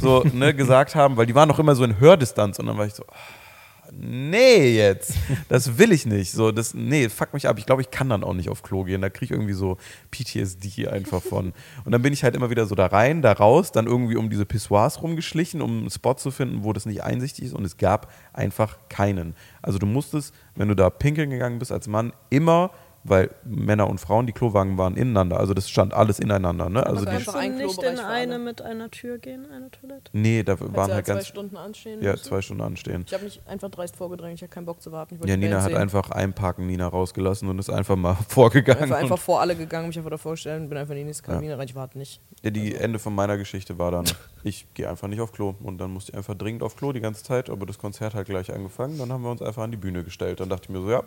So, ne, [LAUGHS] gesagt haben, weil die waren noch immer so in Hördistanz und dann war ich so, ah, nee, jetzt, das will ich nicht. So, das, nee, fuck mich ab. Ich glaube, ich kann dann auch nicht auf Klo gehen. Da kriege ich irgendwie so PTSD einfach von. Und dann bin ich halt immer wieder so da rein, da raus, dann irgendwie um diese Pissoirs rumgeschlichen, um einen Spot zu finden, wo das nicht einsichtig ist. Und es gab einfach keinen. Also du musstest, wenn du da pinkeln gegangen bist als Mann, immer weil Männer und Frauen, die Klowagen waren ineinander. Also das stand alles ineinander. Ne? Also die, einfach Kannst du ein nicht in eine mit einer Tür gehen, eine Toilette? nee, da Hättest waren du halt zwei ganz. Stunden anstehen Ja, müssen. zwei Stunden anstehen. Ich habe mich einfach dreist vorgedrängt, ich hatte keinen Bock zu warten. Ich Ja, Nina hat sehen. einfach einparken Nina rausgelassen und ist einfach mal [LAUGHS] vorgegangen. einfach, einfach und, vor alle gegangen, mich einfach davor stellen, bin einfach in die nächste Ja. Kabine rein, ich warte nicht. ja, die Ende von meiner Geschichte war dann, [LAUGHS] ich gehe einfach nicht auf Klo. Und dann musste ich einfach dringend auf Klo die ganze Zeit, aber das Konzert hat gleich angefangen. Dann haben wir uns einfach an die Bühne gestellt. Dann dachte ich mir so, ja,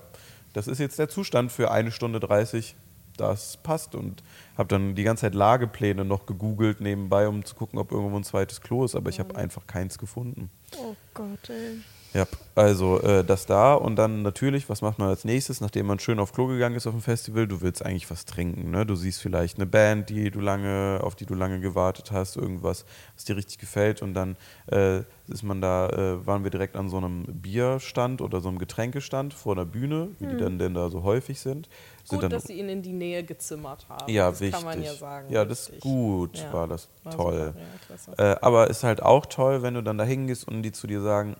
das ist jetzt der Zustand für eine Stunde 30. Das passt und habe dann die ganze Zeit Lagepläne noch gegoogelt nebenbei, um zu gucken, ob irgendwo ein zweites Klo ist, aber ich habe einfach keins gefunden. Oh Gott, ey. Ja, also äh, das da und dann natürlich, was macht man als nächstes, nachdem man schön auf Klo gegangen ist auf dem Festival? Du willst eigentlich was trinken, ne? Du siehst vielleicht eine Band, die du lange, auf die du lange gewartet hast, irgendwas, was dir richtig gefällt und dann äh, ist man da, äh, waren wir direkt an so einem Bierstand oder so einem Getränkestand vor der Bühne, wie die dann denn da so häufig sind. Gut, dann, dass sie ihn in die Nähe gezimmert haben. ja, das wichtig. kann man ja sagen. ja, das ist gut, Ja, war das war toll. super, Ja. Äh, aber ist halt auch toll, wenn du dann da hingehst und die zu dir sagen,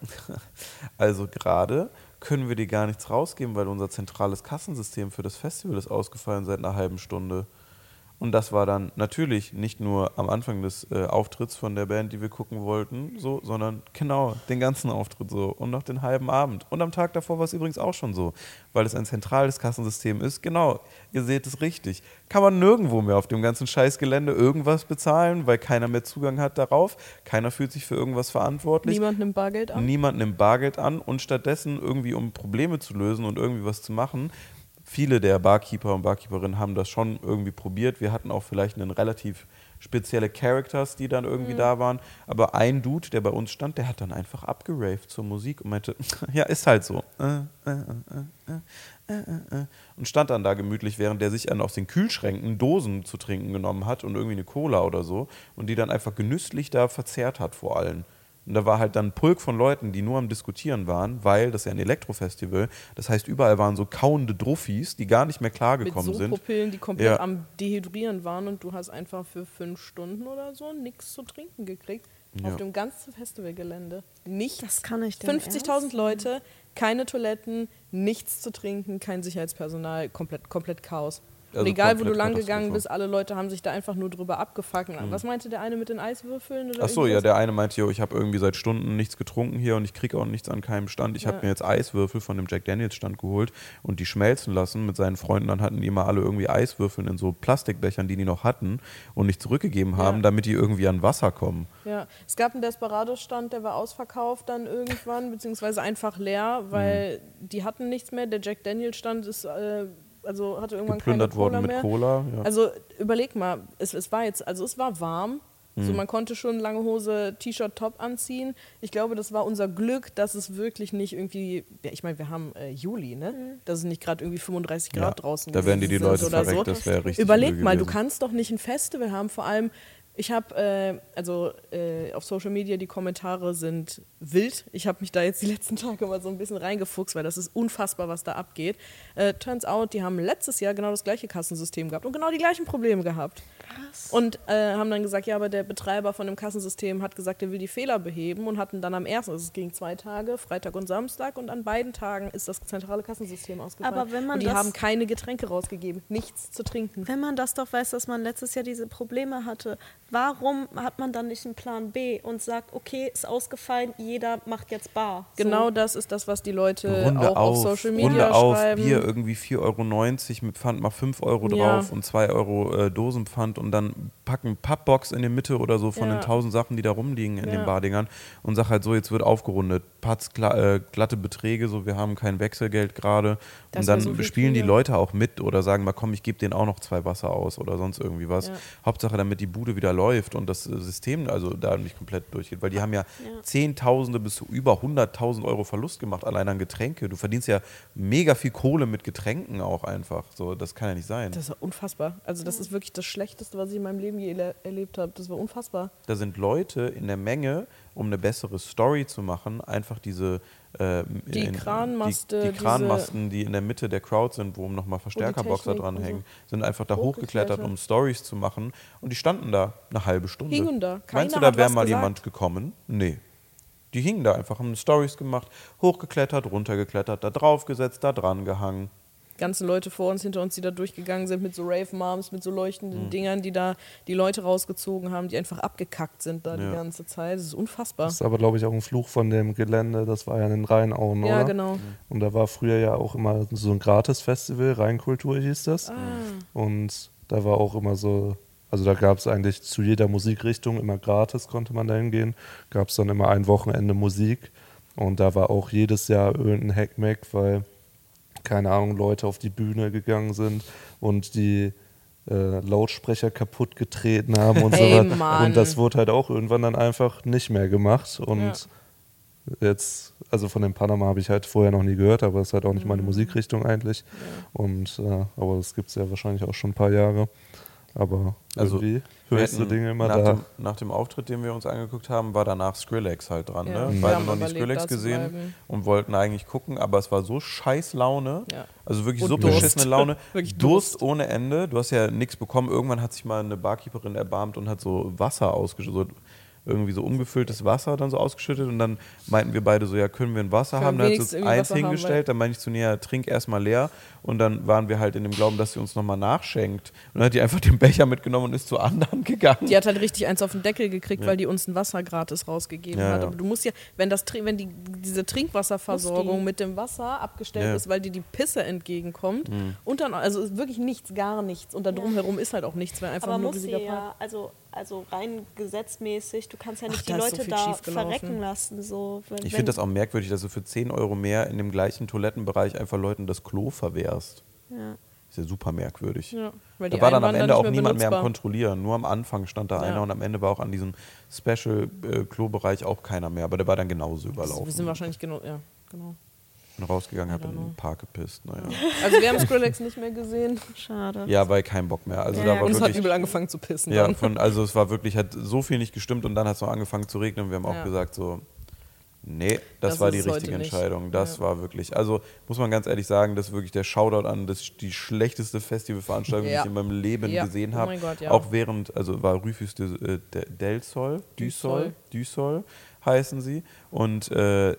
[LAUGHS] also gerade können wir dir gar nichts rausgeben, weil unser zentrales Kassensystem für das Festival ist ausgefallen seit einer halben Stunde. Und das war dann natürlich nicht nur am Anfang des äh, Auftritts von der Band, die wir gucken wollten, so, sondern genau den ganzen Auftritt so und noch den halben Abend. Und am Tag davor war es übrigens auch schon so, weil es ein zentrales Kassensystem ist. Genau, ihr seht es richtig. Kann man nirgendwo mehr auf dem ganzen Scheißgelände irgendwas bezahlen, weil keiner mehr Zugang hat darauf. Keiner fühlt sich für irgendwas verantwortlich. Niemand nimmt Bargeld an. Niemand nimmt Bargeld an und stattdessen irgendwie, um Probleme zu lösen und irgendwie was zu machen, viele der Barkeeper und Barkeeperinnen haben das schon irgendwie probiert. Wir hatten auch vielleicht einen relativ spezielle Characters, die dann irgendwie da waren. Aber ein Dude, der bei uns stand, der hat dann einfach abgeraved zur Musik und meinte, [LAUGHS] ja, ist halt so. Äh, äh, äh, äh, äh, äh. Und stand dann da gemütlich, während der sich dann aus den Kühlschränken Dosen zu trinken genommen hat und irgendwie eine Cola oder so und die dann einfach genüsslich da verzehrt hat vor allen. Und da war halt dann ein Pulk von Leuten, die nur am Diskutieren waren, weil das ist ja ein Elektrofestival. Das heißt, überall waren so kauende Druffis, die gar nicht mehr mit klargekommen sind. Sodpropillen, die komplett Ja. am Dehydrieren waren und du hast einfach für fünf Stunden oder so nichts zu trinken gekriegt. Ja. Auf dem ganzen Festivalgelände. Nichts. Das kann ich denn 50.000 ernst Leute, keine Toiletten, nichts zu trinken, kein Sicherheitspersonal, komplett, komplett Chaos. Also und egal, wo du lang gegangen bist, alle Leute haben sich da einfach nur drüber abgefuckt. Was meinte der eine mit den Eiswürfeln? Oder Ach so, ja, der eine meinte, yo, ich habe irgendwie seit Stunden nichts getrunken hier und ich kriege auch nichts an keinem Stand. Ich habe Ja. mir jetzt Eiswürfel von dem Jack Daniels Stand geholt und die schmelzen lassen mit seinen Freunden. Dann hatten die immer alle irgendwie Eiswürfel in so Plastikbechern, die die noch hatten und nicht zurückgegeben haben, Ja. damit die irgendwie an Wasser kommen. Ja, es gab einen Desperado-Stand, der war ausverkauft dann irgendwann, beziehungsweise einfach leer, weil Mhm. die hatten nichts mehr. Der Jack Daniels-Stand ist, äh, also hatte irgendwann Geplündert keine Cola worden mit mehr. Cola. Ja. Also überleg mal, es, es war jetzt, also es war warm. So, Mhm. man konnte schon lange Hose, T-Shirt, Top anziehen. Ich glaube, das war unser Glück, dass es wirklich nicht irgendwie, ja, ich meine, wir haben äh, Juli, ne? Dass es nicht gerade irgendwie 35 Grad Ja, draußen da wären die, die Leute oder verreckt, so. das wäre richtig Überleg mal, du gewesen. kannst doch nicht ein Festival haben, vor allem ich habe, äh, also äh, auf Social Media, die Kommentare sind wild. Ich habe mich da jetzt die [LAUGHS] letzten Tage mal so ein bisschen reingefuchst, weil das ist unfassbar, was da abgeht. Äh, turns out, die haben letztes Jahr genau das gleiche Kassensystem gehabt und genau die gleichen Probleme gehabt. Und äh, haben dann gesagt, ja, aber der Betreiber von dem Kassensystem hat gesagt, er will die Fehler beheben und hatten dann am ersten, also es ging zwei Tage, Freitag und Samstag, und an beiden Tagen ist das zentrale Kassensystem ausgefallen. Aber wenn man und die das- haben keine Getränke rausgegeben, nichts zu trinken. Wenn man das doch weiß, dass man letztes Jahr diese Probleme hatte, warum hat man dann nicht einen Plan B und sagt, okay, ist ausgefallen, jeder macht jetzt Bar? So. Genau das ist das, was die Leute Runde auch auf, auf Social Runde Media auf, schreiben. Bier irgendwie 4,90 Euro mit Pfand, mach 5 Euro Ja. drauf und 2 Euro äh, Dosenpfand und dann packen Pappbox in die Mitte oder so von Ja. den tausend Sachen, die da rumliegen in Ja. den Bardingern und sag halt so, jetzt wird aufgerundet, Patz, äh, glatte Beträge, so wir haben kein Wechselgeld gerade und dann so spielen die. Leute auch mit oder sagen mal, komm, ich gebe denen auch noch zwei Wasser aus oder sonst irgendwie was. Ja. Hauptsache, damit die Bude wieder läuft und das äh, System also da nicht komplett durchgeht, weil die haben ja, Zehntausende bis zu über 100.000 Euro Verlust gemacht allein an Getränke. Du verdienst ja mega viel Kohle mit Getränken auch einfach. So, das kann ja nicht sein. Das war unfassbar. Also das ist wirklich das Schlechteste, was ich in meinem Leben je erle- erlebt habe. Das war unfassbar. Da sind Leute in der Menge, um eine bessere Story zu machen, einfach diese äh, Die in- Kranmaste, die, die Kranmasten, die in der Mitte der Crowd sind, wo nochmal Verstärkerboxer dranhängen, sind einfach da Hochgeklettert. um Stories zu machen. Und die standen da eine halbe Stunde. Hingen da. Meinst Keiner du, da wäre mal gesagt. jemand gekommen? Nee. Die hingen da einfach, haben Stories gemacht, hochgeklettert, runtergeklettert, da draufgesetzt, da dran gehangen. Ganzen Leute vor uns, hinter uns, die da durchgegangen sind mit so Rave-Moms, mit so leuchtenden Mhm. Dingern, die da die Leute rausgezogen haben, die einfach abgekackt sind da Ja. die ganze Zeit. Das ist unfassbar. Das ist aber, glaube ich, auch ein Fluch von dem Gelände. Das war ja in den Rheinauen, ja, oder? genau. Und da war früher ja auch immer so ein Gratis-Festival, Rheinkultur hieß das. Ah. Und da war auch immer so, also da gab es eigentlich zu jeder Musikrichtung immer gratis, konnte man da hingehen. Gab es dann immer ein Wochenende Musik. Und da war auch jedes Jahr irgendein Hackmack, weil, keine Ahnung, Leute auf die Bühne gegangen sind und die äh, Lautsprecher kaputt getreten haben und Ey, so weiter. Mann. Und das wurde halt auch irgendwann dann einfach nicht mehr gemacht. Und Ja. jetzt, also von dem Panama habe ich halt vorher noch nie gehört, aber es ist halt auch nicht Mhm. meine Musikrichtung eigentlich. Und äh, aber das gibt es ja wahrscheinlich auch schon ein paar Jahre. Aber Also, irgendwie Wir hörst du hätten Dinge immer nach, da. dem, nach dem Auftritt, den wir uns angeguckt haben, war danach Skrillex halt dran. Ja, ne? wir Beide haben noch nie Skrillex gesehen bleiben. und wollten eigentlich gucken, aber es war so scheiß Laune. Ja. Also wirklich Und so Durst. beschissene Laune. [LAUGHS] Wirklich Durst. Durst. ohne Ende. Du hast ja nichts bekommen. Irgendwann hat sich mal eine Barkeeperin erbarmt und hat so Wasser ausgeschüttet. Irgendwie so ungefülltes Wasser dann so ausgeschüttet und dann meinten wir beide so, ja, können wir ein Wasser Können haben? Dann hat sie uns eins Wasser haben, hingestellt, dann meinte ich zu Nia, trink erstmal leer und dann waren wir halt in dem Glauben, dass sie uns nochmal nachschenkt. Und dann hat die einfach [LAUGHS] den Becher mitgenommen und ist zu anderen gegangen. Die hat halt richtig eins auf den Deckel gekriegt, Ja. weil die uns ein Wasser gratis rausgegeben Ja, hat. ja. Aber du musst ja, wenn, das, wenn die, diese Trinkwasserversorgung mit dem Wasser abgestellt Ja. ist, weil dir die Pisse entgegenkommt Mhm. und dann, also ist wirklich nichts, gar nichts. Und da drumherum ist halt auch nichts, weil einfach Aber nur muss sie ja, also, also rein gesetzmäßig, du kannst ja nicht Ach, die so Leute viel da verrecken lassen. So, wenn, Ich finde das auch merkwürdig, dass du für 10 Euro mehr in dem gleichen Toilettenbereich einfach Leuten das Klo verwehrst. Ja. Ist ja super merkwürdig. Ja, Da war dann am Ende auch niemand mehr am. Kontrollieren. Nur am Anfang stand da Ja. einer und am Ende war auch an diesem Special-Klo-Bereich auch keiner mehr. Aber der war dann genauso überlaufen. wir sind wahrscheinlich genau, ja, genau. Bin rausgegangen, habe in den know. Park gepisst. Naja. [LAUGHS] Also wir haben Skrillex nicht mehr gesehen. Schade. Ja, weil kein Bock mehr. Also Ja, da war Und es hat wirklich. übel angefangen zu pissen. Ja, von, also es war wirklich, hat so viel nicht gestimmt und dann hat es noch angefangen zu regnen. Wir haben auch Ja. gesagt so, nee, das, Das war die richtige. Entscheidung. Das Ja. war wirklich, also muss man ganz ehrlich sagen, das ist wirklich der Shoutout an das, die schlechteste Festivalveranstaltung, die ich in meinem Leben gesehen Oh habe. mein Gott, ja. Auch während, also war Rufus de, äh, de, del Sol, du Sol, du Sol heißen sie. Und äh,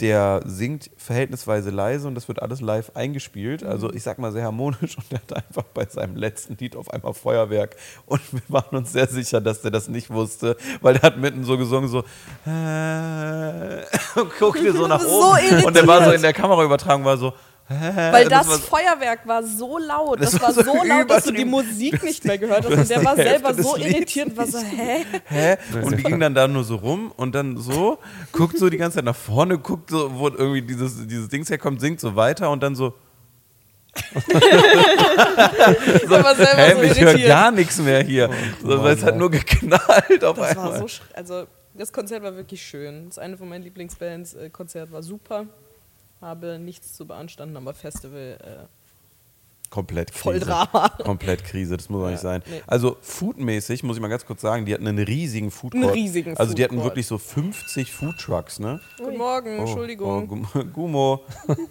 der singt verhältnisweise leise und das wird alles live eingespielt. Also Mhm. ich sag mal sehr harmonisch [LAUGHS] und der hat einfach bei seinem letzten Lied auf einmal Feuerwerk und wir waren uns sehr sicher, dass der das nicht wusste, weil der hat mitten so gesungen so äh, [LAUGHS] und guckte so nach So oben und der war so in der Kamera übertragen war so Weil das, war- Feuerwerk war so laut, Das das, war so so laut, dass du die. Musik nicht mehr gehört hast. Und der war selber so irritiert und war so, hä? hä? Und die ging dann da nur so rum und dann so, guckt so die ganze Zeit nach vorne, guckt so, wo irgendwie dieses, dieses Dings herkommt, singt so weiter und dann so, [LAUGHS] selber hä, so ich höre gar nichts mehr hier. so, weil es hat nur geknallt auf Das einmal. war so, also das Konzert war wirklich schön. Das ist eine von meinen Lieblingsbands. Äh, Konzert war super. Habe nichts zu beanstanden, aber Festival äh, Komplett Krise. voll Drama. [LAUGHS] Komplett Krise, das muss doch Ja, nicht sein. nee. Also foodmäßig, muss ich mal ganz kurz sagen, die hatten einen riesigen Foodcourt. Einen riesigen Also die hatten wirklich so 50 Foodtrucks, ne? Guten Morgen, Oh, Entschuldigung. Oh, Gum- Gumo,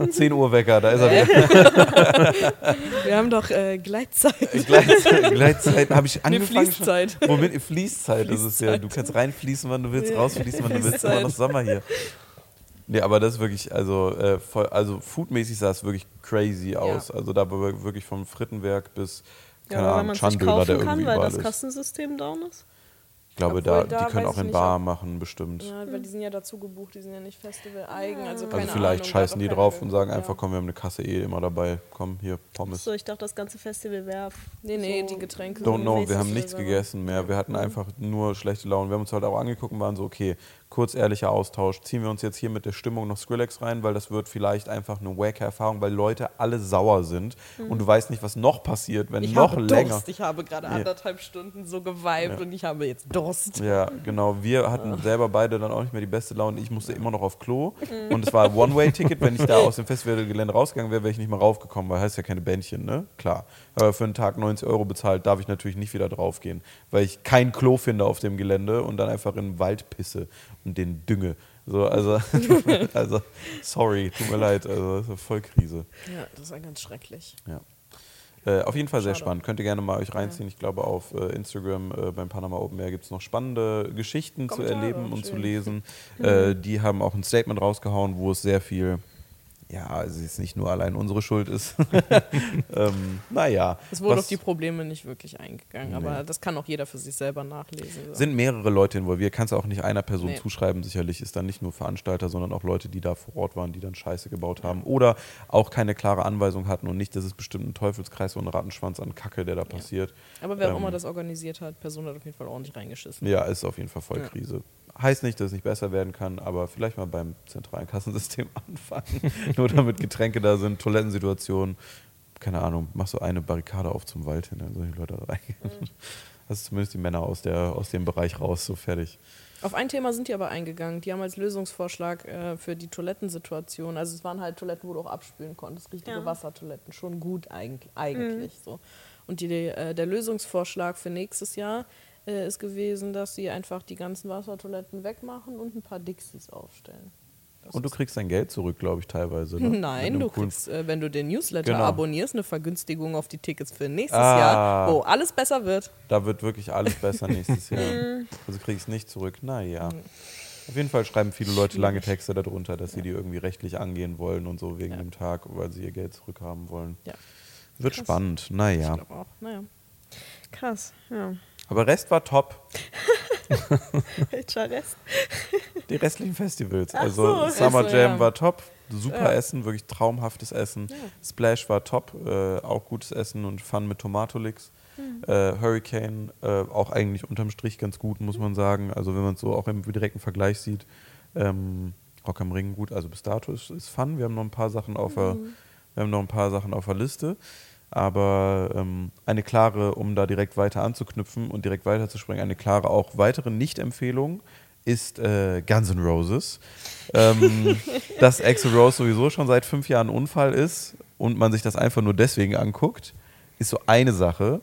10 [LAUGHS] Uhr Wecker, da ist er wieder. [LAUGHS] Wir haben doch äh, Gleitzeit. Gleitzeit, Gleitzeit habe ich Eine angefangen. schon- Fließzeit. Womit? Fließzeit ist es ja. Du kannst reinfließen, wann du willst, rausfließen, wann du willst. Immer noch Sommer hier. Nee, aber das ist wirklich, also, äh, voll, also foodmäßig sah es wirklich crazy aus. Also da war wirklich vom Frittenwerk bis, Ja, keine wenn Ahnung, Chandler, der kaufen kann, irgendwie weil das ist. Kassensystem down ist. Ich glaube, Obwohl, da, da die können auch in Bar ob- machen, bestimmt. Ja, weil die sind ja dazu gebucht, die sind ja nicht Festival-eigen. Also, Also keine vielleicht Ahnung, scheißen die drauf und sagen einfach, komm, wir haben eine Kasse eh immer dabei. Komm, hier, Pommes. So, ich dachte, das ganze Festival wäre. Nee, nee, so die Getränke Don't sind know, wir haben nichts gegessen mehr. Wir hatten einfach nur schlechte Laune. Wir haben uns halt auch angeguckt und waren so, okay, kurz ehrlicher Austausch. Ziehen wir uns jetzt hier mit der Stimmung noch Skrillex rein, weil das wird vielleicht einfach eine wacke Erfahrung, weil Leute alle sauer sind und du weißt nicht, was noch passiert, wenn Ich noch habe länger. Durst. Ich habe gerade Ja. anderthalb Stunden so geweibt und ich habe jetzt Durst. Ja, genau. Wir hatten selber beide dann auch nicht mehr die beste Laune. Ich musste immer noch auf Klo. Und es war ein One-Way-Ticket. Wenn ich da [LAUGHS] aus dem Festivalgelände rausgegangen wäre, wäre ich nicht mehr raufgekommen, weil heißt ja keine Bändchen, ne? Klar. Aber für einen Tag 90 Euro bezahlt, darf ich natürlich nicht wieder draufgehen, weil ich kein Klo finde auf dem Gelände und dann einfach in den Wald pisse und den dünge. So, also, [LAUGHS] also, sorry, tut mir leid. Also, das ist voll Krise. Ja, das war ganz schrecklich. Ja. Äh, auf jeden Fall sehr Schade. spannend. Könnt ihr gerne mal euch reinziehen. Ich glaube, auf äh, Instagram äh, beim Panama Open Air gibt es noch spannende Geschichten zu Kommentare, erleben und zu schön. lesen. [LAUGHS] Äh, die haben auch ein Statement rausgehauen, wo es sehr viel ja, also jetzt nicht nur allein unsere Schuld ist. [LAUGHS] ähm, naja. Es wurde auf die Probleme nicht wirklich eingegangen, aber Nee. das kann auch jeder für sich selber nachlesen. So. sind mehrere Leute involviert. Kannst du auch nicht einer Person Nee. zuschreiben. Sicherlich ist dann nicht nur Veranstalter, sondern auch Leute, die da vor Ort waren, die dann Scheiße gebaut haben oder auch keine klare Anweisung hatten und nicht, dass es bestimmt ein Teufelskreis und ein Rattenschwanz an Kacke, der da passiert. aber wer auch ähm, immer das organisiert hat, Person hat auf jeden Fall ordentlich reingeschissen. Ja, ist auf jeden Fall voll Ja. Heißt nicht, dass es nicht besser werden kann, aber vielleicht mal beim zentralen Kassensystem [LAUGHS] anfangen. Nur damit Getränke da sind, Toilettensituationen. Keine Ahnung, mach so eine Barrikade auf zum Wald hin, dann sollen die Leute da reingehen. Mhm. [LAUGHS] Das ist zumindest die Männer aus, der, aus dem Bereich raus, so fertig. Auf ein Thema sind die aber eingegangen. Die haben als Lösungsvorschlag äh, für die Toilettensituation, also es waren halt Toiletten, wo du auch abspülen konntest, richtige Ja. Wassertoiletten, schon gut eigentlich. eigentlich so. Und die, äh, der Lösungsvorschlag für nächstes Jahr äh, ist gewesen, dass sie einfach die ganzen Wassertoiletten wegmachen und ein paar Dixies aufstellen. Das Und du kriegst dein Geld zurück, glaube ich, teilweise. Ne? [LAUGHS] Nein, du kriegst, äh, wenn du den Newsletter Genau. abonnierst, eine Vergünstigung auf die Tickets für nächstes Ah. Jahr, wo alles besser wird. Da wird wirklich alles besser [LAUGHS] nächstes Jahr. Also krieg ich es nicht zurück. Naja. Auf jeden Fall schreiben viele Leute lange Texte darunter, dass sie die irgendwie rechtlich angehen wollen und so wegen Ja. dem Tag, weil sie ihr Geld zurückhaben wollen. Ja. Wird Krass. spannend. Ich Naja. glaube auch. Naja. Krass, ja. Aber Rest war top. [LAUGHS] Welcher Rest? Die restlichen Festivals. Ach also so. Summer Also, Jam ja. war top. Super Ja. Essen, wirklich traumhaftes Essen. Splash war top. Äh, auch gutes Essen und Fun mit Tomatolix. Hm. Äh, Hurricane äh, auch eigentlich unterm Strich ganz gut, muss man sagen. Also wenn man es so auch im direkten Vergleich sieht. Ähm, Rock am Ring gut. Also bis dato ist, ist Fun. Wir haben noch ein paar Sachen auf der, Mhm. wir haben noch ein paar Sachen auf der Liste. Aber ähm, eine klare, um da direkt weiter anzuknüpfen und direkt weiterzuspringen, eine klare auch weitere Nicht-Empfehlung ist äh, Guns N' Roses. Ähm, [LAUGHS] dass Axl Rose sowieso schon seit fünf Jahren Unfall ist und man sich das einfach nur deswegen anguckt, ist so eine Sache.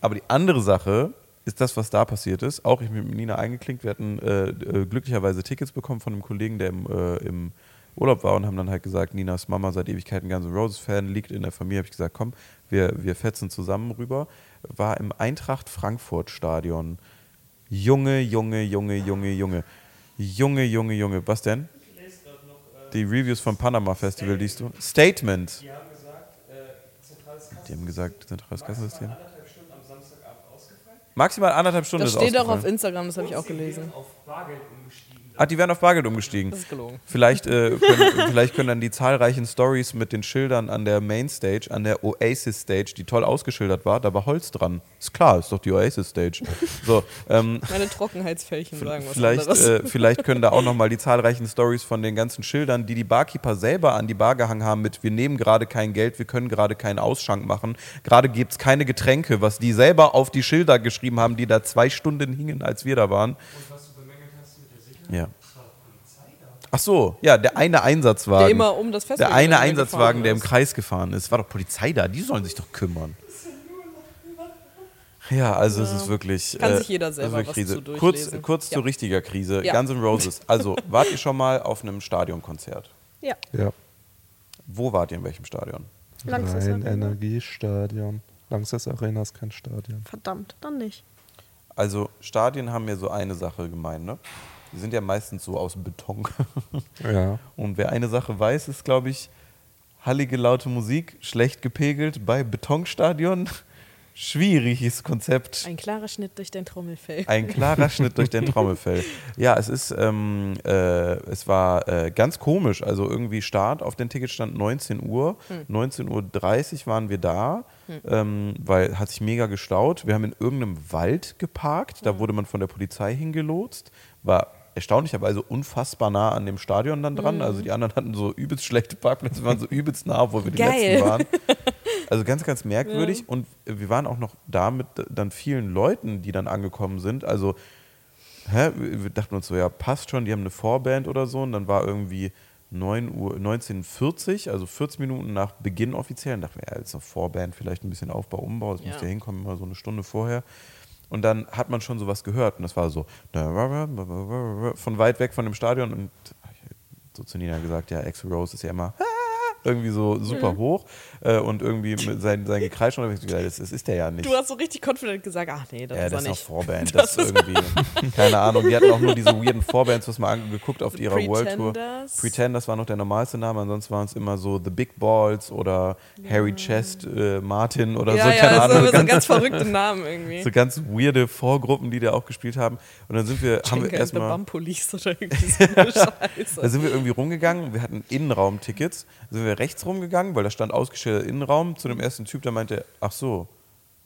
Aber die andere Sache ist das, was da passiert ist. Auch ich bin mit Nina eingeklinkt. Wir hatten äh, äh, glücklicherweise Tickets bekommen von einem Kollegen, der im, äh, im Urlaub war und haben dann halt gesagt, Ninas Mama seit Ewigkeiten Guns N' Roses Fan, liegt in der Familie. Habe ich gesagt, komm, wir, wir fetzen zusammen rüber. War im Eintracht Frankfurt Stadion. Junge, Junge, Junge, Junge, Junge. Junge, Junge, Junge. Was denn? Die Reviews vom Panama Festival liest du? Statement. Die haben gesagt, äh, zentrales Kassensystem. Die haben gesagt, zentrales Kassensystem. Anderthalb Stunden am Samstagabend ausgefallen. Maximal anderthalb Stunden Das ist steht auch auf. Instagram, das habe ich auch gelesen. auf Bargeld umgestiegen. Ach, die werden auf Bargeld umgestiegen. Das ist gelogen. Vielleicht, äh, [LAUGHS] können, vielleicht können dann die zahlreichen Stories mit den Schildern an der Mainstage, an der Oasis Stage, die toll ausgeschildert war, da war Holz dran. Ist klar, ist doch die Oasis Stage. So, ähm, [LAUGHS] Meine Trockenheitsfällchen sagen was vielleicht, äh, vielleicht können da auch nochmal die [LAUGHS] zahlreichen Stories von den ganzen Schildern, die die Barkeeper selber an die Bar gehangen haben mit, wir nehmen gerade kein Geld, wir können gerade keinen Ausschank machen, gerade gibt es keine Getränke, was die selber auf die Schilder geschrieben haben, die da zwei Stunden hingen, als wir da waren. Und was du bemängelt hast mit der Sicherheit, Ja. Ach so, ja, der eine Einsatzwagen. der immer um das Festival Der eine Einsatzwagen, der im. Kreis gefahren ist. War doch Polizei da, die sollen sich doch kümmern. Ja, also es ist wirklich. Kann äh, sich jeder selber wirklich was Krise. zu Kurz, durchlesen. kurz Ja. zu richtiger Krise. Ja. Guns N' Roses. Also, wart ihr schon mal auf einem Stadionkonzert? Ja, Ja. Wo wart ihr in welchem Stadion? Langsess Arena. Energiestadion. Langsess Arena ist kein Stadion. Verdammt, dann nicht. Also, Stadien haben ja so eine Sache gemein, ne? Die sind ja meistens so aus Beton. [LAUGHS] Ja. Und wer eine Sache weiß, ist, glaube ich, hallige, laute Musik, schlecht gepegelt bei Betonstadion. [LAUGHS] Schwieriges Konzept. Ein klarer Schnitt durch dein Trommelfell. Ein klarer Schnitt durch den Trommelfell. [LAUGHS] Ja, es ist, ähm, äh, es war äh, ganz komisch. Also irgendwie Start auf den Ticket stand 19 Uhr. 19.30 Uhr waren wir da, ähm, weil hat sich mega gestaut. Wir haben in irgendeinem Wald geparkt. Da wurde man von der Polizei hingelotst. War erstaunlicherweise unfassbar nah an dem Stadion dann dran. Also die anderen hatten so übelst schlechte Parkplätze, waren so übelst nah, wo wir die Geil. letzten waren. [LAUGHS] Also ganz, ganz merkwürdig. Und wir waren auch noch da mit dann vielen Leuten, die dann angekommen sind. Also, hä? wir dachten uns so, ja, passt schon, die haben eine Vorband oder so. Und dann war irgendwie 9 Uhr, 1940, also 40 Minuten nach Beginn offiziell. Und dachten wir, ja, jetzt noch Vorband, vielleicht ein bisschen Aufbau, Umbau, das Ja. muss ja hinkommen, immer so eine Stunde vorher. Und dann hat man schon sowas gehört. Und das war so von weit weg von dem Stadion. Und so zu Nina gesagt, ja, Axl Rose ist ja immer [LAUGHS] irgendwie so super hoch äh, und irgendwie mit sein, sein Gekreisch so, das, das ist der ja nicht. Du hast so richtig confident gesagt, ach nee, das ja, ist das er ist noch nicht. Vorband. [LAUGHS] Das, ist irgendwie, [LAUGHS] keine Ahnung. Die hatten auch nur diese weirden Vorbands, was mal angeguckt auf ihrer World Tour. Pretenders. Pretenders war noch der normalste Name, ansonsten waren es immer so The Big Balls oder Harry Chest äh, Martin oder ja, so, ja, keine so, Ahnung. so ganz, ganz verrückte Namen irgendwie. so ganz weirde Vorgruppen, die da auch gespielt haben. Und dann sind wir, haben wir the erstmal. Bumpolice oder irgendwie so eine Da [LAUGHS] Scheiße. sind wir irgendwie rumgegangen, wir hatten Innenraumtickets, da sind wir rechts rumgegangen, weil da stand ausgestellter Innenraum zu dem ersten Typ, der meinte, ach so,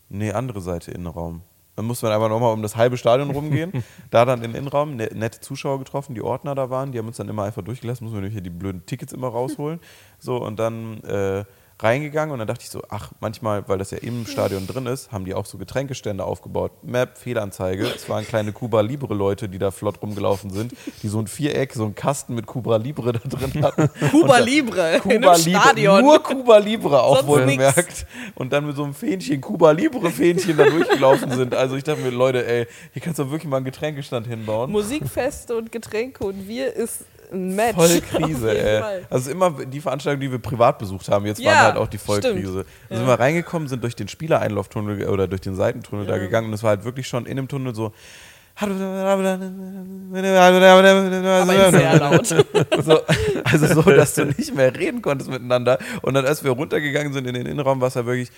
nee, andere Seite Innenraum. Dann musste man einfach nochmal um das halbe Stadion rumgehen, [LAUGHS] da dann in den Innenraum, ne, nette Zuschauer getroffen, die Ordner da waren, die haben uns dann immer einfach durchgelassen, muss man natürlich hier die blöden Tickets immer rausholen. [LAUGHS] So, und dann äh, reingegangen und dann dachte ich so, ach, manchmal, weil das ja im Stadion drin ist, haben die auch so Getränkestände aufgebaut. Map, Fehlanzeige. Es waren kleine Cuba Libre Leute, die da flott rumgelaufen sind, die so ein Viereck, so ein Kasten mit Cuba Libre da drin hatten. [LAUGHS] Cuba Libre in Cuba einem Libre, Stadion. nur Cuba Libre auch wohlgemerkt. Und dann mit so einem Fähnchen, Cuba Libre Fähnchen da durchgelaufen sind. Also ich dachte mir, Leute, ey, hier kannst du wirklich mal einen Getränkestand hinbauen. Musikfeste und Getränke und wir ist ein Match. Voll [LAUGHS] Auf Krise, jeden ey. Also immer die Veranstaltungen, die wir privat besucht haben, jetzt Ja, waren halt auch die stimmt. Vollkrise. Da sind wir reingekommen, sind durch den Spielereinlauftunnel oder durch den Seitentunnel da gegangen und es war halt wirklich schon in dem Tunnel so. Aber sehr laut. [LAUGHS] so, also so, dass du nicht mehr reden konntest miteinander. Und dann, als wir runtergegangen sind in den Innenraum, war es ja wirklich.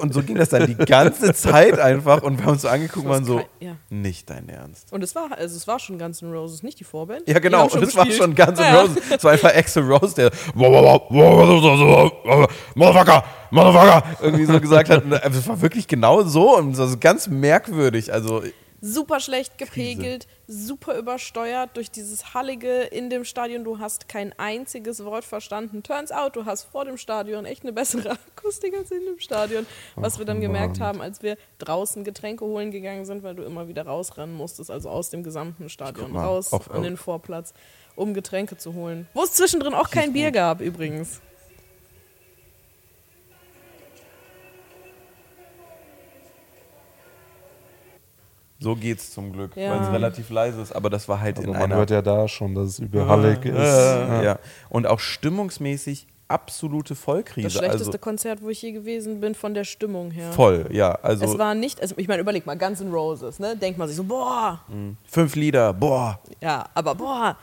Und so ging das dann die ganze Zeit einfach. Und wir haben uns so angeguckt und waren so, kein- ja. nicht dein Ernst. Und es war, also es war schon Guns N' Roses, nicht die Vorband. Ja, genau. Und es war schon Guns N' Ja, ja. Roses. Es war einfach Axel Rose, der Motherfucker, Motherfucker irgendwie so gesagt hat. Und Es war wirklich genau so und das ist ganz merkwürdig. Also, Super schlecht gepegelt, super übersteuert durch dieses Hallige in dem Stadion. Du hast kein einziges Wort verstanden. Turns out, du hast vor dem Stadion echt eine bessere [LAUGHS] Akustik als in dem Stadion. Was wir dann gemerkt Mann. haben, als wir draußen Getränke holen gegangen sind, weil du immer wieder rausrennen musstest, also aus dem gesamten Stadion mal, raus auf- an den Vorplatz, um Getränke zu holen. Wo es zwischendrin auch kein Bier gab übrigens. So geht's zum Glück, Ja. weil es relativ leise ist. Aber das war halt Aber in man einer. hört ja da schon, dass es übel hallig ist. Ja. Und auch stimmungsmäßig absolute Vollkrise. Das schlechteste also Konzert, wo ich je gewesen bin, von der Stimmung her. voll, ja. Also Es war nicht, also ich meine, überleg mal, Guns N' Roses, ne? Denkt man sich so, boah, fünf Lieder, boah. ja, aber boah,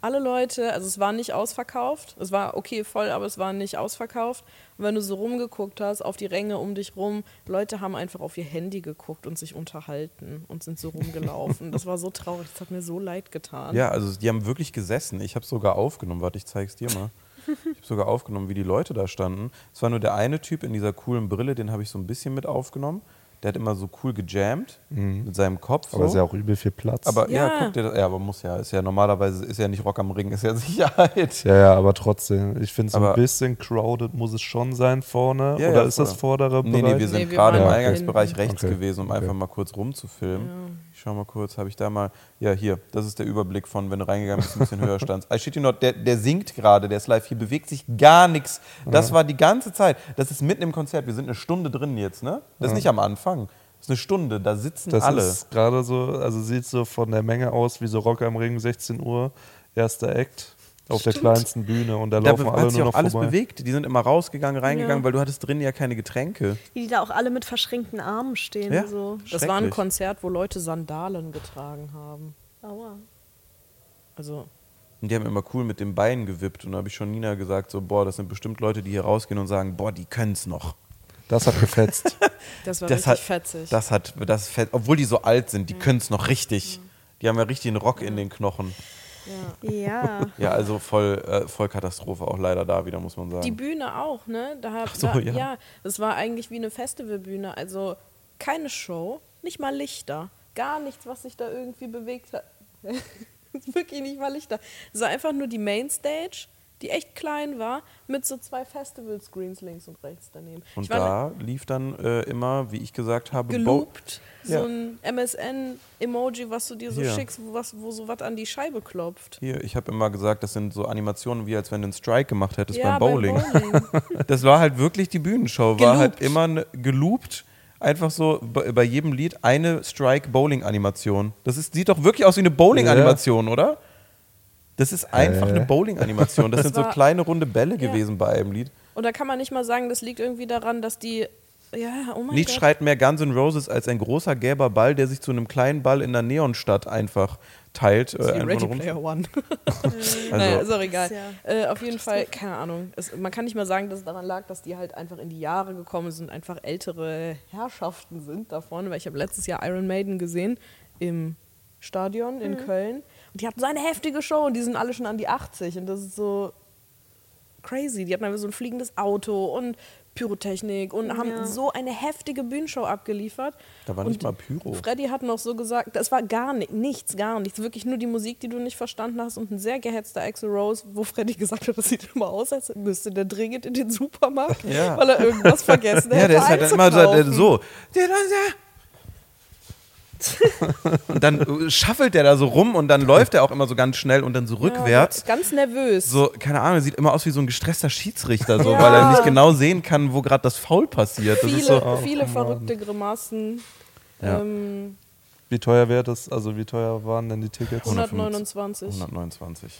alle Leute, also es war nicht ausverkauft, es war okay voll, aber es war nicht ausverkauft. Und wenn du so rumgeguckt hast, auf die Ränge um dich rum, Leute haben einfach auf ihr Handy geguckt und sich unterhalten und sind so rumgelaufen. [LAUGHS] das war so traurig, das hat mir so leid getan. Ja, also die haben wirklich gesessen. Ich habe sogar aufgenommen. Warte, ich zeig's dir mal. Ich habe sogar aufgenommen, wie die Leute da standen. Es war nur der eine Typ in dieser coolen Brille, den habe ich so ein bisschen mit aufgenommen. Der hat immer so cool gejammt mit seinem Kopf. Aber es ist so. ja auch übel viel Platz. aber ja, Ja. guck dir das, ja, aber muss ja, ist ja normalerweise ist ja nicht Rock am Ring, ist ja [LAUGHS] Sicherheit. ja, ja, aber trotzdem. Ich finde, so Aber- ein bisschen crowded muss es schon sein vorne. Ja, Oder ja, ist das vordere Nee, Bereich? nee, wir sind Nee, wir gerade im Eingangsbereich rechts Okay. gewesen, um Okay. einfach mal kurz rumzufilmen. Ich schau mal kurz, habe ich da mal. Ja, hier, das ist der Überblick von, wenn du reingegangen bist, ein bisschen höher standst. I shit you not, der, der singt gerade, der ist live, hier bewegt sich gar nichts. Das war die ganze Zeit. Das ist mitten im Konzert, wir sind eine Stunde drin jetzt, ne? Das ist nicht am Anfang. Das ist eine Stunde, da sitzen Das alle. ist gerade so, also sieht so von der Menge aus wie so Rock am Ring, 16 Uhr, erster Act auf der kleinsten Bühne und da da laufen alle hat sich nur auch noch alles vorbei. bewegt. Die sind immer rausgegangen, reingegangen, Ja. weil du hattest drin ja keine Getränke. Die da auch alle mit verschränkten Armen stehen. Ja. So. Das war ein. Konzert, wo Leute Sandalen getragen haben. Aua. Also Und die haben immer cool mit den Beinen gewippt. Und da habe ich schon Nina gesagt, so, boah, das sind bestimmt Leute, die hier rausgehen und sagen, boah, die können's noch. Das hat gefetzt. [LAUGHS] das war Das richtig hat, fetzig. das hat, das fett, obwohl die so alt sind, die können's noch richtig. Die haben ja richtig einen Rock in den Knochen. Ja. Ja. Ja, also voll, äh, voll Katastrophe auch leider da wieder, muss man sagen. Die Bühne auch, ne? Da, hab- so, da, ja. ja. das war eigentlich wie eine Festivalbühne. Also keine Show, nicht mal Lichter. Gar nichts, was sich da irgendwie bewegt hat. [LAUGHS] Wirklich nicht mal Lichter. Es war einfach nur die Mainstage, die echt klein war, mit so zwei Festival-Screens links und rechts daneben. und ich war da lief dann äh, immer, wie ich gesagt habe, geloopt, Ja. so ein MSN-Emoji, was du dir so Hier. schickst, wo, was, wo so was an die Scheibe klopft. Hier, ich habe immer gesagt, das sind so Animationen, wie als wenn du einen Strike gemacht hättest ja, beim Bowling. Bowling. [LAUGHS] Das war halt wirklich die Bühnenshow. War halt Geloopt. immer ne, geloopt. Einfach so bei, jedem Lied eine Strike-Bowling-Animation. Das ist, sieht doch wirklich aus wie eine Bowling-Animation, oder? Das ist einfach Äh. eine Bowling-Animation. Das sind so kleine runde Bälle Ja. gewesen bei einem Lied. Und da kann man nicht mal sagen, das liegt irgendwie daran, dass die. Ja, oh mein Nichts Gott. schreit mehr Guns N' Roses als ein großer gelber Ball, der sich zu einem kleinen Ball in der Neonstadt einfach teilt. Das ist äh, wie einfach Ready Player One. [LAUGHS] Also, naja, ist auch egal. Ist Äh, auf jeden Fall, keine Ahnung. Es, man kann nicht mal sagen, dass es daran lag, dass die halt einfach in die Jahre gekommen sind, einfach ältere Herrschaften sind davon. Weil ich habe letztes Jahr Iron Maiden gesehen im Stadion in Köln. Und die hatten so eine heftige Show und die sind alle schon an die 80. Und das ist so crazy. Die hatten einfach so ein fliegendes Auto und Pyrotechnik und haben Ja. so eine heftige Bühnenshow abgeliefert. Da war und nicht mal Pyro. Freddy hat noch so gesagt, das war gar nicht, nichts, gar nichts. Wirklich nur die Musik, die du nicht verstanden hast und ein sehr gehetzter Axel Rose, wo Freddy gesagt hat, das sieht immer aus, als müsste der dringend in den Supermarkt, Ja. weil er irgendwas vergessen hat. [LAUGHS] ja, der ist halt dann immer so. Der, so. [LAUGHS] Und dann äh, schaffelt der da so rum und dann läuft er auch immer so ganz schnell und dann so rückwärts. Ganz nervös. So, keine Ahnung, er sieht immer aus wie so ein gestresster Schiedsrichter, so, Ja. weil er nicht genau sehen kann, wo gerade das Foul passiert. Das viele ist so, Oh, viele Mann. verrückte Grimassen. Ja. Ähm, Wie teuer wäre das? Also wie teuer waren denn die Tickets? 129. 129.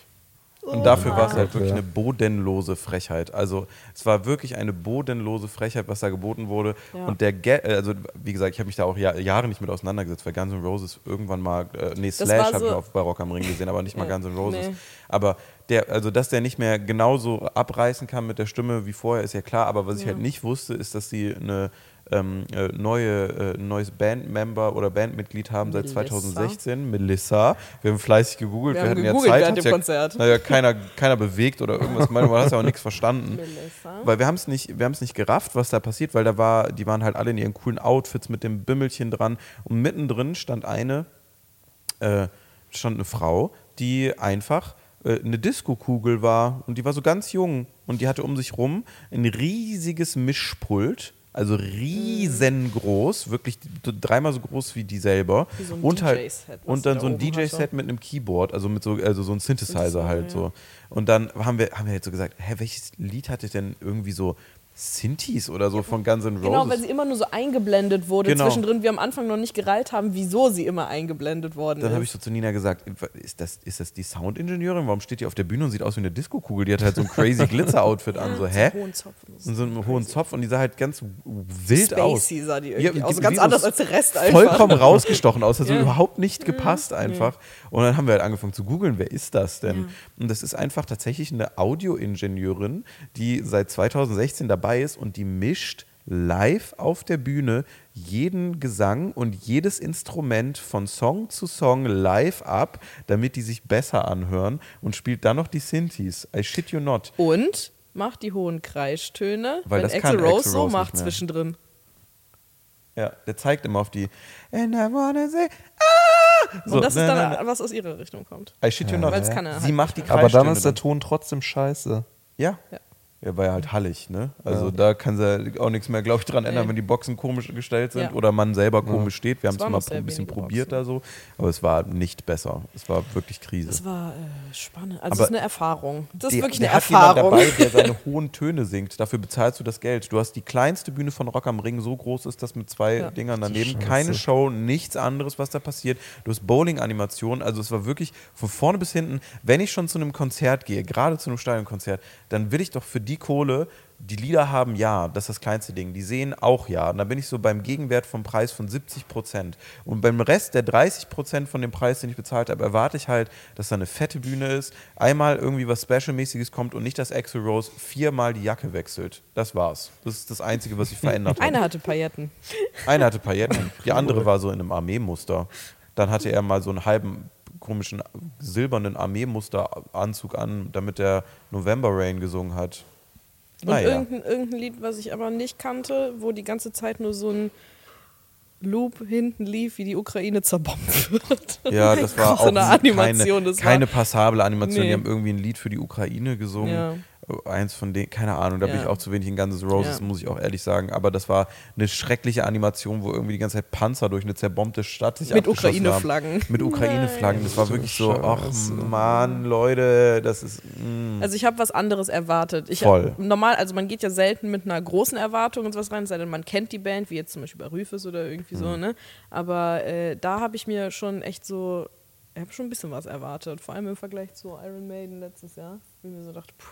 Und dafür war es halt wirklich eine bodenlose Frechheit. Also es war wirklich eine bodenlose Frechheit, was da geboten wurde. Ja. Und der, Ge äh, also wie gesagt, ich habe mich da auch Jahr, Jahre nicht mit auseinandergesetzt, weil Guns N' Roses irgendwann mal, äh, nee, Das Slash habe ich so- auf bei Rock am Ring gesehen, aber nicht mal Ja, Guns N' Roses. nee. Aber der, also dass der nicht mehr genauso abreißen kann mit der Stimme wie vorher, ist ja klar. Aber was ich Ja. halt nicht wusste, ist, dass sie eine ähm, äh, neue, äh, neues Bandmember oder Bandmitglied haben seit Melissa. 2016, Melissa. Wir haben fleißig gegoogelt, Wir wir, haben hatten gegoogelt ja Zeit. während dem ja, Konzert. Naja, keiner, keiner bewegt oder irgendwas. Man hat ja auch nichts verstanden. Melissa. Weil wir haben es nicht, wir haben es nicht gerafft, was da passiert, weil da war, die waren halt alle in ihren coolen Outfits mit dem Bimmelchen dran und mittendrin stand eine, äh, stand eine Frau, die einfach äh, eine Disco-Kugel war und die war so ganz jung und die hatte um sich rum ein riesiges Mischpult. Also riesengroß, wirklich dreimal so groß wie die selber. Wie so ein und halt und dann da so ein DJ-Set mit einem Keyboard, also mit so also so ein Synthesizer Synthesizer, halt ja. so. Und dann haben wir haben wir jetzt so gesagt, hä, welches Lied hatte denn irgendwie so Synthes oder so von Guns N' Roses? Genau, weil sie immer nur so eingeblendet wurde Genau. zwischendrin. Wir am Anfang noch nicht gereilt haben, wieso sie immer eingeblendet worden Dann habe ich so zu Nina gesagt, ist das, ist das die Soundingenieurin? Warum steht die auf der Bühne und sieht aus wie eine Disco-Kugel? Die hat halt so ein crazy [LAUGHS] Glitzer-Outfit an. So, hä? hohen Zopf. Und so einen hohen Zopf und die sah halt ganz wild aus. Spacey sah die Ja, irgendwie die- aus. Ganz anders als der Rest einfach. Vollkommen rausgestochen aus, hat so [LAUGHS] Ja. überhaupt nicht gepasst einfach. Und dann haben wir halt angefangen zu googeln, wer ist das denn? Und das ist einfach tatsächlich eine Audioingenieurin, die seit 2016 dabei ist und die mischt live auf der Bühne jeden Gesang und jedes Instrument von Song zu Song live ab, damit die sich besser anhören und spielt dann noch die Synthes. I shit you not. Und macht die hohen Kreistöne, Weil wenn das Axel Rose so macht zwischendrin. Ja, der zeigt immer auf die And I wanna say! So, Und das ist dann, was aus ihrer Richtung kommt. I shit you not. Kann er Sie halt macht die nicht Aber dann ist der Ton trotzdem scheiße. Ja. Ja. Ja, war ja halt hallig, ne? Also Ja. da kann sie auch nichts mehr, glaube ich, dran ändern, wenn die Boxen komisch gestellt sind Ja. oder man selber komisch steht. Wir haben Es es mal ein bisschen probiert Boxen. da so, aber es war nicht besser. Es war wirklich Krise. Das war äh, spannend. Also Aber es ist eine Erfahrung. Das ist wirklich der eine hat jemand Erfahrung. dabei, der [LAUGHS] seine hohen Töne singt. Dafür bezahlst du das Geld. Du hast die kleinste Bühne von Rock am Ring, so groß ist das mit zwei Ja. Dingern daneben. Scheiße. Keine Show, nichts anderes, was da passiert. Du hast Bowling-Animationen. Also es war wirklich von vorne bis hinten. Wenn ich schon zu einem Konzert gehe, gerade zu einem Stadionkonzert, dann will ich doch für die Kohle die Lieder haben ja, das ist das kleinste Ding. Die sehen auch ja. Und dann bin ich so beim Gegenwert vom Preis von 70 Prozent. Und beim Rest der 30 Prozent von dem Preis, den ich bezahlt habe, erwarte ich halt, dass da eine fette Bühne ist, einmal irgendwie was Special-mäßiges kommt und nicht, dass Axel Rose viermal die Jacke wechselt. Das war's. Das ist das Einzige, was sich verändert [LAUGHS] hat. Einer hatte Pailletten. Einer hatte Pailletten, [LAUGHS] die andere war so in einem Armeemuster. Dann hatte er mal so einen halben komischen silbernen Armeemusteranzug an, damit er November Rain gesungen hat. Und Naja. irgendein, irgendein Lied, was ich aber nicht kannte, wo die ganze Zeit nur so ein Loop hinten lief, wie die Ukraine zerbombt wird. [LAUGHS] Ja, das [LAUGHS] war So auch eine Animation, keine, keine passable Animation. Nee. Die haben irgendwie ein Lied für die Ukraine gesungen. Ja. Eins von denen, keine Ahnung, da bin Ja. ich auch zu wenig in Guns N' Roses, Ja. muss ich auch ehrlich sagen. Aber das war eine schreckliche Animation, wo irgendwie die ganze Zeit Panzer durch eine zerbombte Stadt sich Mit. Ukraine-Flaggen. Mit Ukraine-Flaggen. Das war wirklich so, ach. Mann, Leute, das ist. mm. Also ich habe was anderes erwartet. Ich Voll. Hab, normal, also man geht ja selten mit einer großen Erwartung und sowas rein, es sei denn, man kennt die Band, wie jetzt zum Beispiel bei Rüfus oder irgendwie Mhm. so, ne? Aber äh, da habe ich mir schon echt so ich habe schon ein bisschen was erwartet. Vor allem im Vergleich zu Iron Maiden letztes Jahr. Wo ich mir so dachte, puh,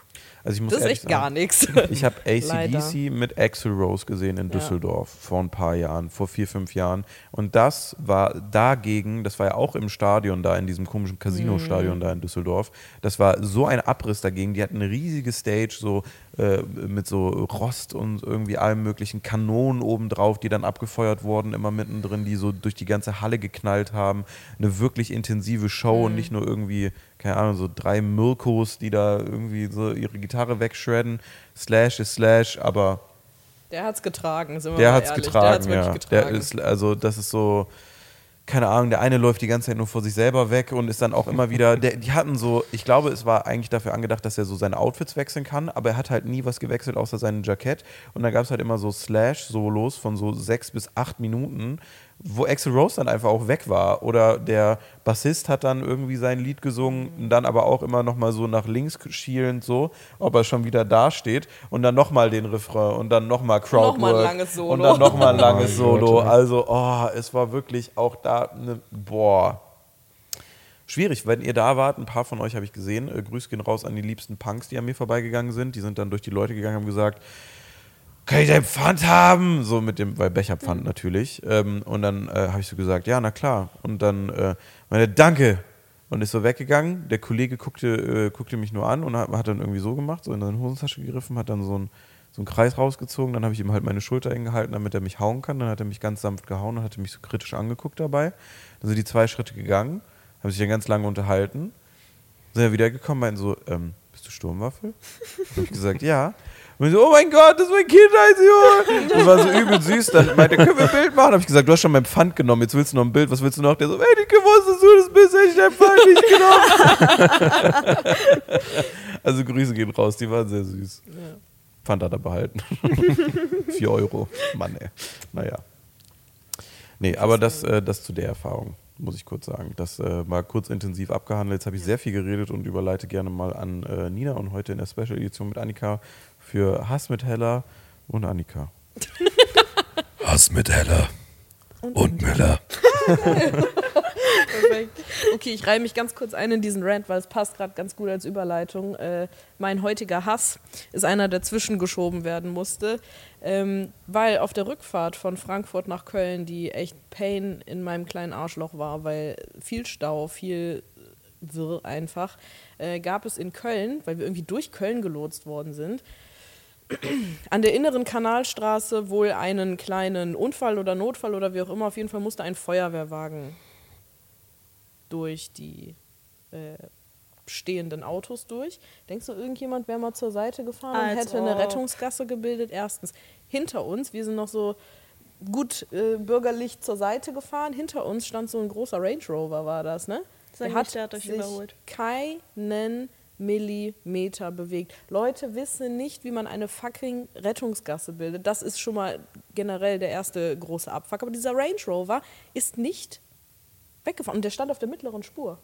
Also ich muss das ist echt gar nichts. Ich habe. [LAUGHS] ACDC mit Axel Rose gesehen in Ja. Düsseldorf vor ein paar Jahren, vor vier, fünf Jahren. Und das war dagegen, das war ja auch im Stadion da, in diesem komischen Mhm. Casino-Stadion da in Düsseldorf. Das war so ein Abriss dagegen. Die hatten eine riesige Stage, so äh, mit so Rost und irgendwie allem möglichen Kanonen obendrauf, die dann abgefeuert wurden, immer mittendrin, die so durch die ganze Halle geknallt haben. Eine wirklich intensive Show Mhm. und nicht nur irgendwie, keine Ahnung, so drei Mirkos, die da irgendwie so ihre Gitarre wegshredden. Slash ist Slash, aber Der hat's getragen, sind wir der mal hat's ehrlich. getragen, der hat's wirklich ja. getragen. Der ist, also das ist so, keine Ahnung, der eine läuft die ganze Zeit nur vor sich selber weg und ist dann auch immer wieder, der, die hatten so, ich glaube, es war eigentlich dafür angedacht, dass er so seine Outfits wechseln kann, aber er hat halt nie was gewechselt, außer sein Jackett und dann gab es halt immer so Slash-Solos von so sechs bis acht Minuten, wo Axel Rose dann einfach auch weg war oder der Bassist hat dann irgendwie sein Lied gesungen und dann aber auch immer nochmal so nach links schielend so, ob er schon wieder da steht und dann nochmal den Refrain und dann nochmal Crowdwork Nochmal ein langes Solo. und dann nochmal ein langes Mein Solo. Also, oh, es war wirklich auch da, ne, boah. Schwierig, wenn ihr da wart, ein paar von euch habe ich gesehen. Äh, Grüß gehen raus an die liebsten Punks, die an mir vorbeigegangen sind. Die sind dann durch die Leute gegangen und haben gesagt, kann ich dein Pfand haben? So mit dem, weil Becherpfand natürlich. Ähm, und dann äh, habe ich so gesagt, ja, na klar. Und dann äh, meine, danke. Und ist so weggegangen. Der Kollege guckte, äh, guckte mich nur an und hat, hat dann irgendwie so gemacht, so in seine Hosentasche gegriffen, hat dann so einen, so einen Kreis rausgezogen. Dann habe ich ihm halt meine Schulter hingehalten, damit er mich hauen kann. Dann hat er mich ganz sanft gehauen und hatte mich so kritisch angeguckt dabei. Dann sind die zwei Schritte gegangen, haben sich dann ganz lange unterhalten. Sind dann wieder gekommen, meinten so, ähm, bist du Sturmwaffe? [LAUGHS] Habe ich gesagt, ja. Und ich so, oh mein Gott, das ist mein Kindheitsjunge. Das war so übel süß. Dann meinte, können wir ein Bild machen? Habe ich gesagt, du hast schon mein Pfand genommen, jetzt willst du noch ein Bild, was willst du noch? Der so, hätte ich gewusst, dass du das bist, hätte ich dein Pfand nicht genommen. [LAUGHS] also Grüße gehen raus, die waren sehr süß. Pfand hat er behalten. [LAUGHS] 4 Euro. Mann, ey. Naja. Nee, aber das, äh, das zu der Erfahrung, muss ich kurz sagen. Das äh, mal kurz intensiv abgehandelt. Jetzt habe ich sehr viel geredet und überleite gerne mal an äh, Nina und heute in der Special Edition mit Annika für Hass mit Hella und Annika. Hass mit Heller und [LAUGHS] Müller. Perfekt. Okay, ich reihe mich ganz kurz ein in diesen Rant, weil es passt gerade ganz gut als Überleitung. Äh, mein heutiger Hass ist einer, der zwischengeschoben werden musste, ähm, weil auf der Rückfahrt von Frankfurt nach Köln, die echt Pain in meinem kleinen Arschloch war, weil viel Stau, viel Wirr einfach, äh, gab es in Köln, weil wir irgendwie durch Köln gelotst worden sind, an der inneren Kanalstraße wohl einen kleinen Unfall oder Notfall oder wie auch immer. Auf jeden Fall musste ein Feuerwehrwagen durch die äh, stehenden Autos durch. Denkst du, irgendjemand wäre mal zur Seite gefahren und hätte eine ob. Rettungsgasse gebildet? Erstens. Hinter uns, wir sind noch so gut äh, bürgerlich zur Seite gefahren. Hinter uns stand so ein großer Range Rover, war das, ne? Sag nicht, der hat euch sich überholt. keinen Millimeter bewegt. Leute wissen nicht, wie man eine fucking Rettungsgasse bildet. Das ist schon mal generell der erste große Abfuck. Aber dieser Range Rover ist nicht weggefahren. Und der stand auf der mittleren Spur.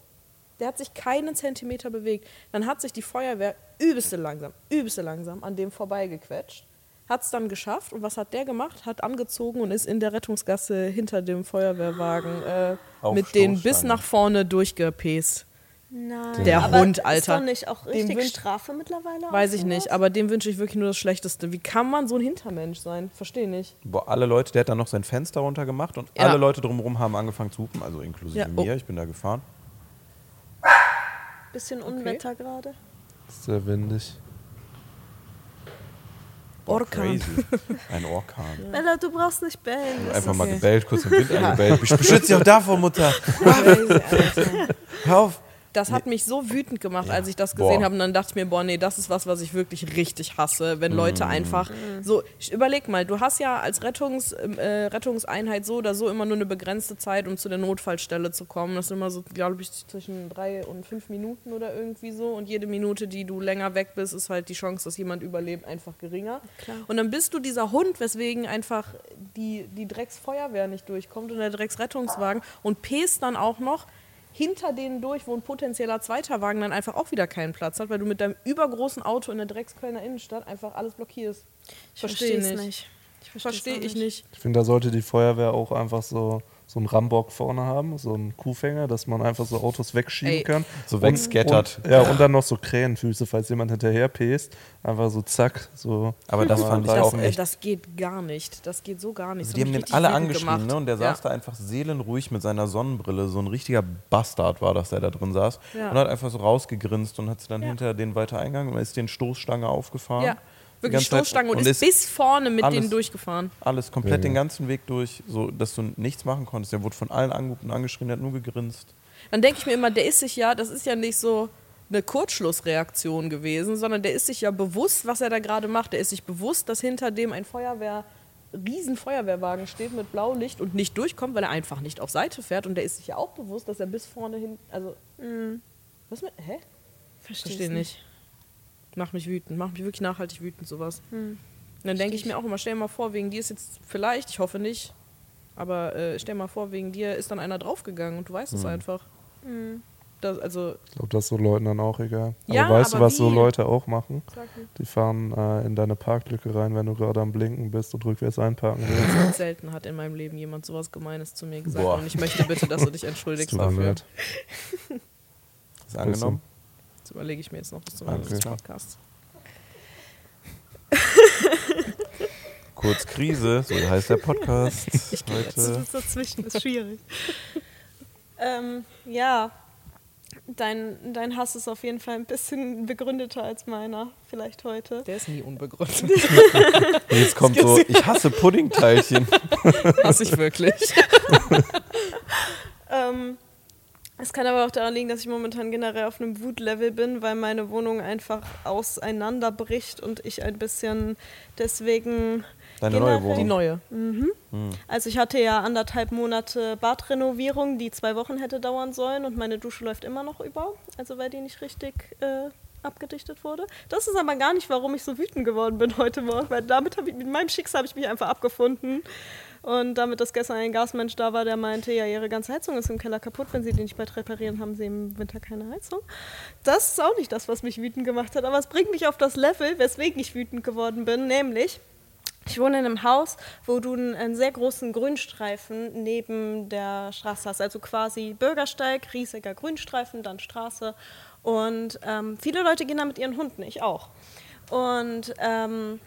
Der hat sich keinen Zentimeter bewegt. Dann hat sich die Feuerwehr übelste langsam, übelste langsam an dem vorbeigequetscht. Hat es dann geschafft. Und was hat der gemacht? Hat angezogen und ist in der Rettungsgasse hinter dem Feuerwehrwagen äh, mit den bis nach vorne durchgepest. Nein. Der aber Hund, Alter. Ist doch nicht auch richtig wünsch- Strafe mittlerweile? Weiß ich nicht, aber dem wünsche ich wirklich nur das Schlechteste. Wie kann man so ein Hintermensch sein? Verstehe nicht. Boah, alle Leute, der hat dann noch sein Fenster runtergemacht und Ja. alle Leute drumherum haben angefangen zu hupen, also inklusive Ja, oh. mir. Ich bin da gefahren. Bisschen Unwetter gerade. Ist sehr windig. Orkan. Crazy. [LAUGHS] Ein Orkan. Bella, du brauchst nicht bellen. Das Einfach ist mal okay. gebellt, kurz im Wind [LAUGHS] angebellt. Ich beschütze dich auch davor, Mutter. Crazy. Hör auf. Das hat mich so wütend gemacht, Ja. als ich das gesehen habe. Und dann dachte ich mir, boah, nee, das ist was, was ich wirklich richtig hasse, wenn Mm. Leute einfach so. Ich überleg mal, du hast ja als Rettungs, ähm, äh, Rettungseinheit so oder so immer nur eine begrenzte Zeit, um zu der Notfallstelle zu kommen. Das sind immer so, glaube ich, zwischen drei und fünf Minuten oder irgendwie so. Und jede Minute, die du länger weg bist, ist halt die Chance, dass jemand überlebt, einfach geringer. Klar. Und dann bist du dieser Hund, weswegen einfach die, die Drecksfeuerwehr nicht durchkommt und der Drecksrettungswagen und pest dann auch noch hinter denen durch, wo ein potenzieller zweiter Wagen dann einfach auch wieder keinen Platz hat, weil du mit deinem übergroßen Auto in der Dreckskölner Innenstadt einfach alles blockierst. Ich Verstehe es nicht. nicht. Ich Verstehe auch ich nicht. Ich finde, da sollte die Feuerwehr auch einfach so, so einen Rambock vorne haben, so einen Kuhfänger, dass man einfach so Autos wegschieben Ey. kann. So wegscattert. Und, ja, und dann noch so Krähenfüße, falls jemand hinterher pest. Einfach so zack, so. Aber das fand ich auch echt. das geht gar nicht. Das geht so gar nicht. Also Das die haben den alle gemacht. ne? Und der ja. saß da einfach seelenruhig mit seiner Sonnenbrille. So ein richtiger Bastard war das, der da drin saß. Ja. Und hat einfach so rausgegrinst und hat sie dann Ja. hinter den weiter eingegangen und ist den Stoßstange aufgefahren. Ja, wirklich ganze Zeit. Stoßstange und, Und ist bis vorne mit alles- denen durchgefahren. Alles komplett Ja, den ganzen Weg durch, so dass du nichts machen konntest. Der wurde von allen angerufen und angeschrien, der hat nur gegrinst. Dann denke ich mir immer, der ist sich ja, das ist ja nicht so eine Kurzschlussreaktion gewesen, sondern der ist sich ja bewusst, was er da gerade macht. Der ist sich bewusst, dass hinter dem ein Feuerwehr, riesen Feuerwehrwagen steht mit Blaulicht und nicht durchkommt, weil er einfach nicht auf Seite fährt. Und der ist sich ja auch bewusst, dass er bis vorne hin, also, was mit, hä? Verstehe nicht. Macht mich wütend, macht mich wirklich nachhaltig wütend, sowas. Und dann denke ich mir auch immer, stell dir mal vor, wegen dir ist jetzt vielleicht, ich hoffe nicht, aber äh, stell dir mal vor, wegen dir ist dann einer draufgegangen und du weißt es einfach. Das, also, Ich glaube, das ist so Leuten dann auch egal. Ja, aber weißt aber du, was so wie? Leute auch machen? Die fahren äh, in deine Parklücke rein, wenn du gerade am Blinken bist und rückwärts einparken willst. selten hat in meinem Leben jemand sowas Gemeines zu mir gesagt Boah. und ich möchte bitte, dass du dich entschuldigst dafür. [LAUGHS] Ist angenommen. Das überlege ich mir jetzt noch bis zum Ende des Podcasts. [LAUGHS] Kurz Krise, so heißt der Podcast. [LAUGHS] Ich gehe jetzt. Ist dazwischen, das ist schwierig. [LAUGHS] ähm, ja, dein, dein Hass ist auf jeden Fall ein bisschen begründeter als meiner, vielleicht heute. Der ist nie unbegründet. Jetzt kommt so, ich hasse Puddingteilchen. Hasse ich wirklich. Ähm, es kann aber auch daran liegen, dass ich momentan generell auf einem Wutlevel bin, weil meine Wohnung einfach auseinanderbricht und ich ein bisschen deswegen. Deine neue generell- Die Wohnung. neue. Also ich hatte ja anderthalb Monate Badrenovierung, die zwei Wochen hätte dauern sollen und meine Dusche läuft immer noch über, also weil die nicht richtig äh, abgedichtet wurde. Das ist aber gar nicht, warum ich so wütend geworden bin heute Morgen, weil damit habe ich, mit meinem Schicksal habe ich mich einfach abgefunden. Und damit, dass gestern ein Gasmensch da war, der meinte, ja, ihre ganze Heizung ist im Keller kaputt, wenn sie die nicht bald reparieren, haben sie im Winter keine Heizung. Das ist auch nicht das, was mich wütend gemacht hat, aber es bringt mich auf das Level, weswegen ich wütend geworden bin, nämlich ich wohne in einem Haus, wo du einen, einen sehr großen Grünstreifen neben der Straße hast. Also quasi Bürgersteig, riesiger Grünstreifen, dann Straße. Und ähm, viele Leute gehen da mit ihren Hunden, ich auch. Und ähm,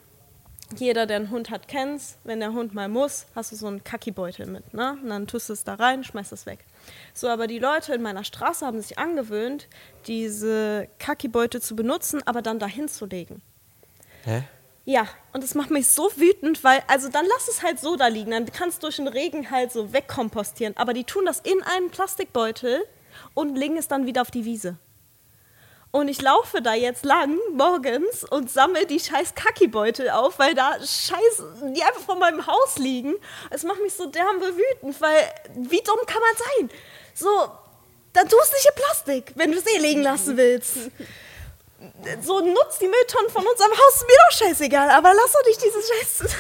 jeder, der einen Hund hat, kennt's. Wenn der Hund mal muss, hast du so einen Kackibeutel mit. Ne? Und dann tust du es da rein, schmeißt es weg. So, aber die Leute in meiner Straße haben sich angewöhnt, diese Kackibeutel zu benutzen, aber dann dahin zu legen. Hä? Ja, und das macht mich so wütend, weil, also dann lass es halt so da liegen, dann kannst du durch den Regen halt so wegkompostieren. Aber die tun das in einen Plastikbeutel und legen es dann wieder auf die Wiese. Und ich laufe da jetzt lang morgens und sammle die scheiß Kackibeutel auf, weil da scheiß, die einfach vor meinem Haus liegen. Es macht mich so derbe wütend, weil wie dumm kann man sein? So, dann tust du nicht in Plastik, wenn du es eh liegen lassen willst so nutzt die Mülltonnen von unserem Haus, ist mir doch scheißegal, aber lass doch nicht dieses Scheiß. [LAUGHS]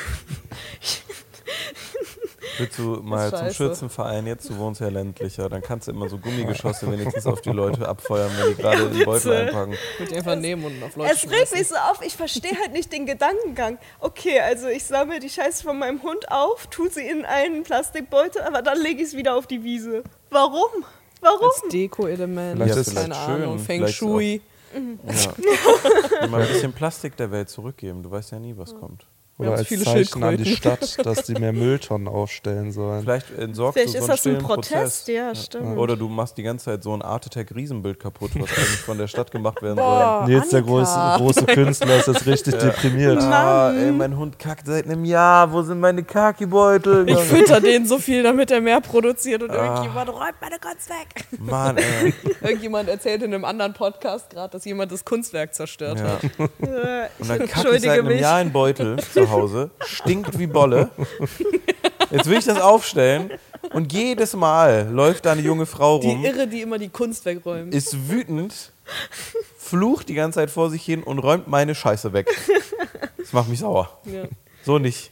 Willst du mal zum scheiße. Schützenverein jetzt? Du wohnst ja ländlicher. Dann kannst du immer so Gummigeschosse [LAUGHS] wenigstens auf die Leute abfeuern, wenn die gerade in den Beutel einpacken. Würde ich einfach nehmen und auf Leute Es regt mich so auf, ich verstehe halt nicht den Gedankengang. Okay, also ich sammle die Scheiße von meinem Hund auf, tue sie in einen Plastikbeutel, aber dann lege ich es wieder auf die Wiese. Warum? Warum? Als Deko-Element. Vielleicht Ja, ist keine Ahnung. schön, Feng Shui. Ja. Mal ein bisschen Plastik der Welt zurückgeben. Du weißt ja nie, was kommt. Oder als viele Zeichen an die. Stadt, [LAUGHS] dass die mehr Mülltonnen aufstellen sollen. Vielleicht entsorgst Vielleicht du so ist einen das ein Protest, Prozess. ja, stimmt. Oder du machst die ganze Zeit so ein Art Attack Riesenbild kaputt, was [LAUGHS] eigentlich von der Stadt gemacht werden Boah, Nils, der große, große Künstler, ist jetzt richtig [LAUGHS] deprimiert. soll. Ah, ey, mein Hund kackt seit einem Jahr. Wo sind meine Kaki-Beutel? Ich fütter den so viel, damit er mehr produziert und Ah. irgendjemand räumt meine Kunst weg. Mann, ey. Irgendjemand erzählt in einem anderen Podcast gerade, dass jemand das Kunstwerk zerstört Ja. hat. Äh, Und dann entschuldige seit einem mich. Jahr in Beutel zu Hause, stinkt wie Bolle. Jetzt will ich das aufstellen und jedes Mal läuft da eine junge Frau Die rum, Irre, die immer die Kunst wegräumt. ist wütend, flucht die ganze Zeit vor sich hin und räumt meine Scheiße weg. Das macht mich sauer. Ja. So nicht.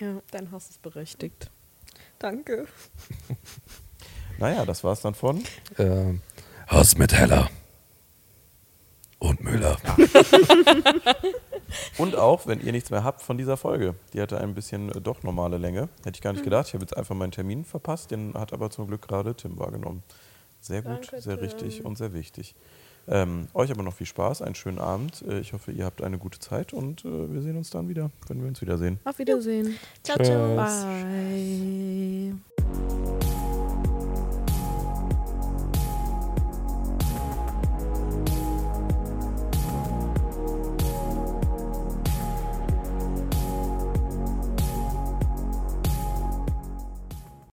ja, dein Hass ist berechtigt. Danke. Naja, das war's dann von. Ähm, Hass mit Heller. Und Müller. [LAUGHS] Und auch, wenn ihr nichts mehr habt von dieser Folge. Die hatte ein bisschen äh, doch normale Länge. Hätte ich gar nicht gedacht. Ich habe jetzt einfach meinen Termin verpasst. Den hat aber zum Glück gerade Tim wahrgenommen. Sehr gut, Danke, sehr Tim. richtig und sehr wichtig. Ähm, euch aber noch viel Spaß, einen schönen Abend. Äh, Ich hoffe, ihr habt eine gute Zeit und äh, wir sehen uns dann wieder, wenn wir uns wiedersehen. Auf Wiedersehen. Ciao, ciao. Tschüss. Bye.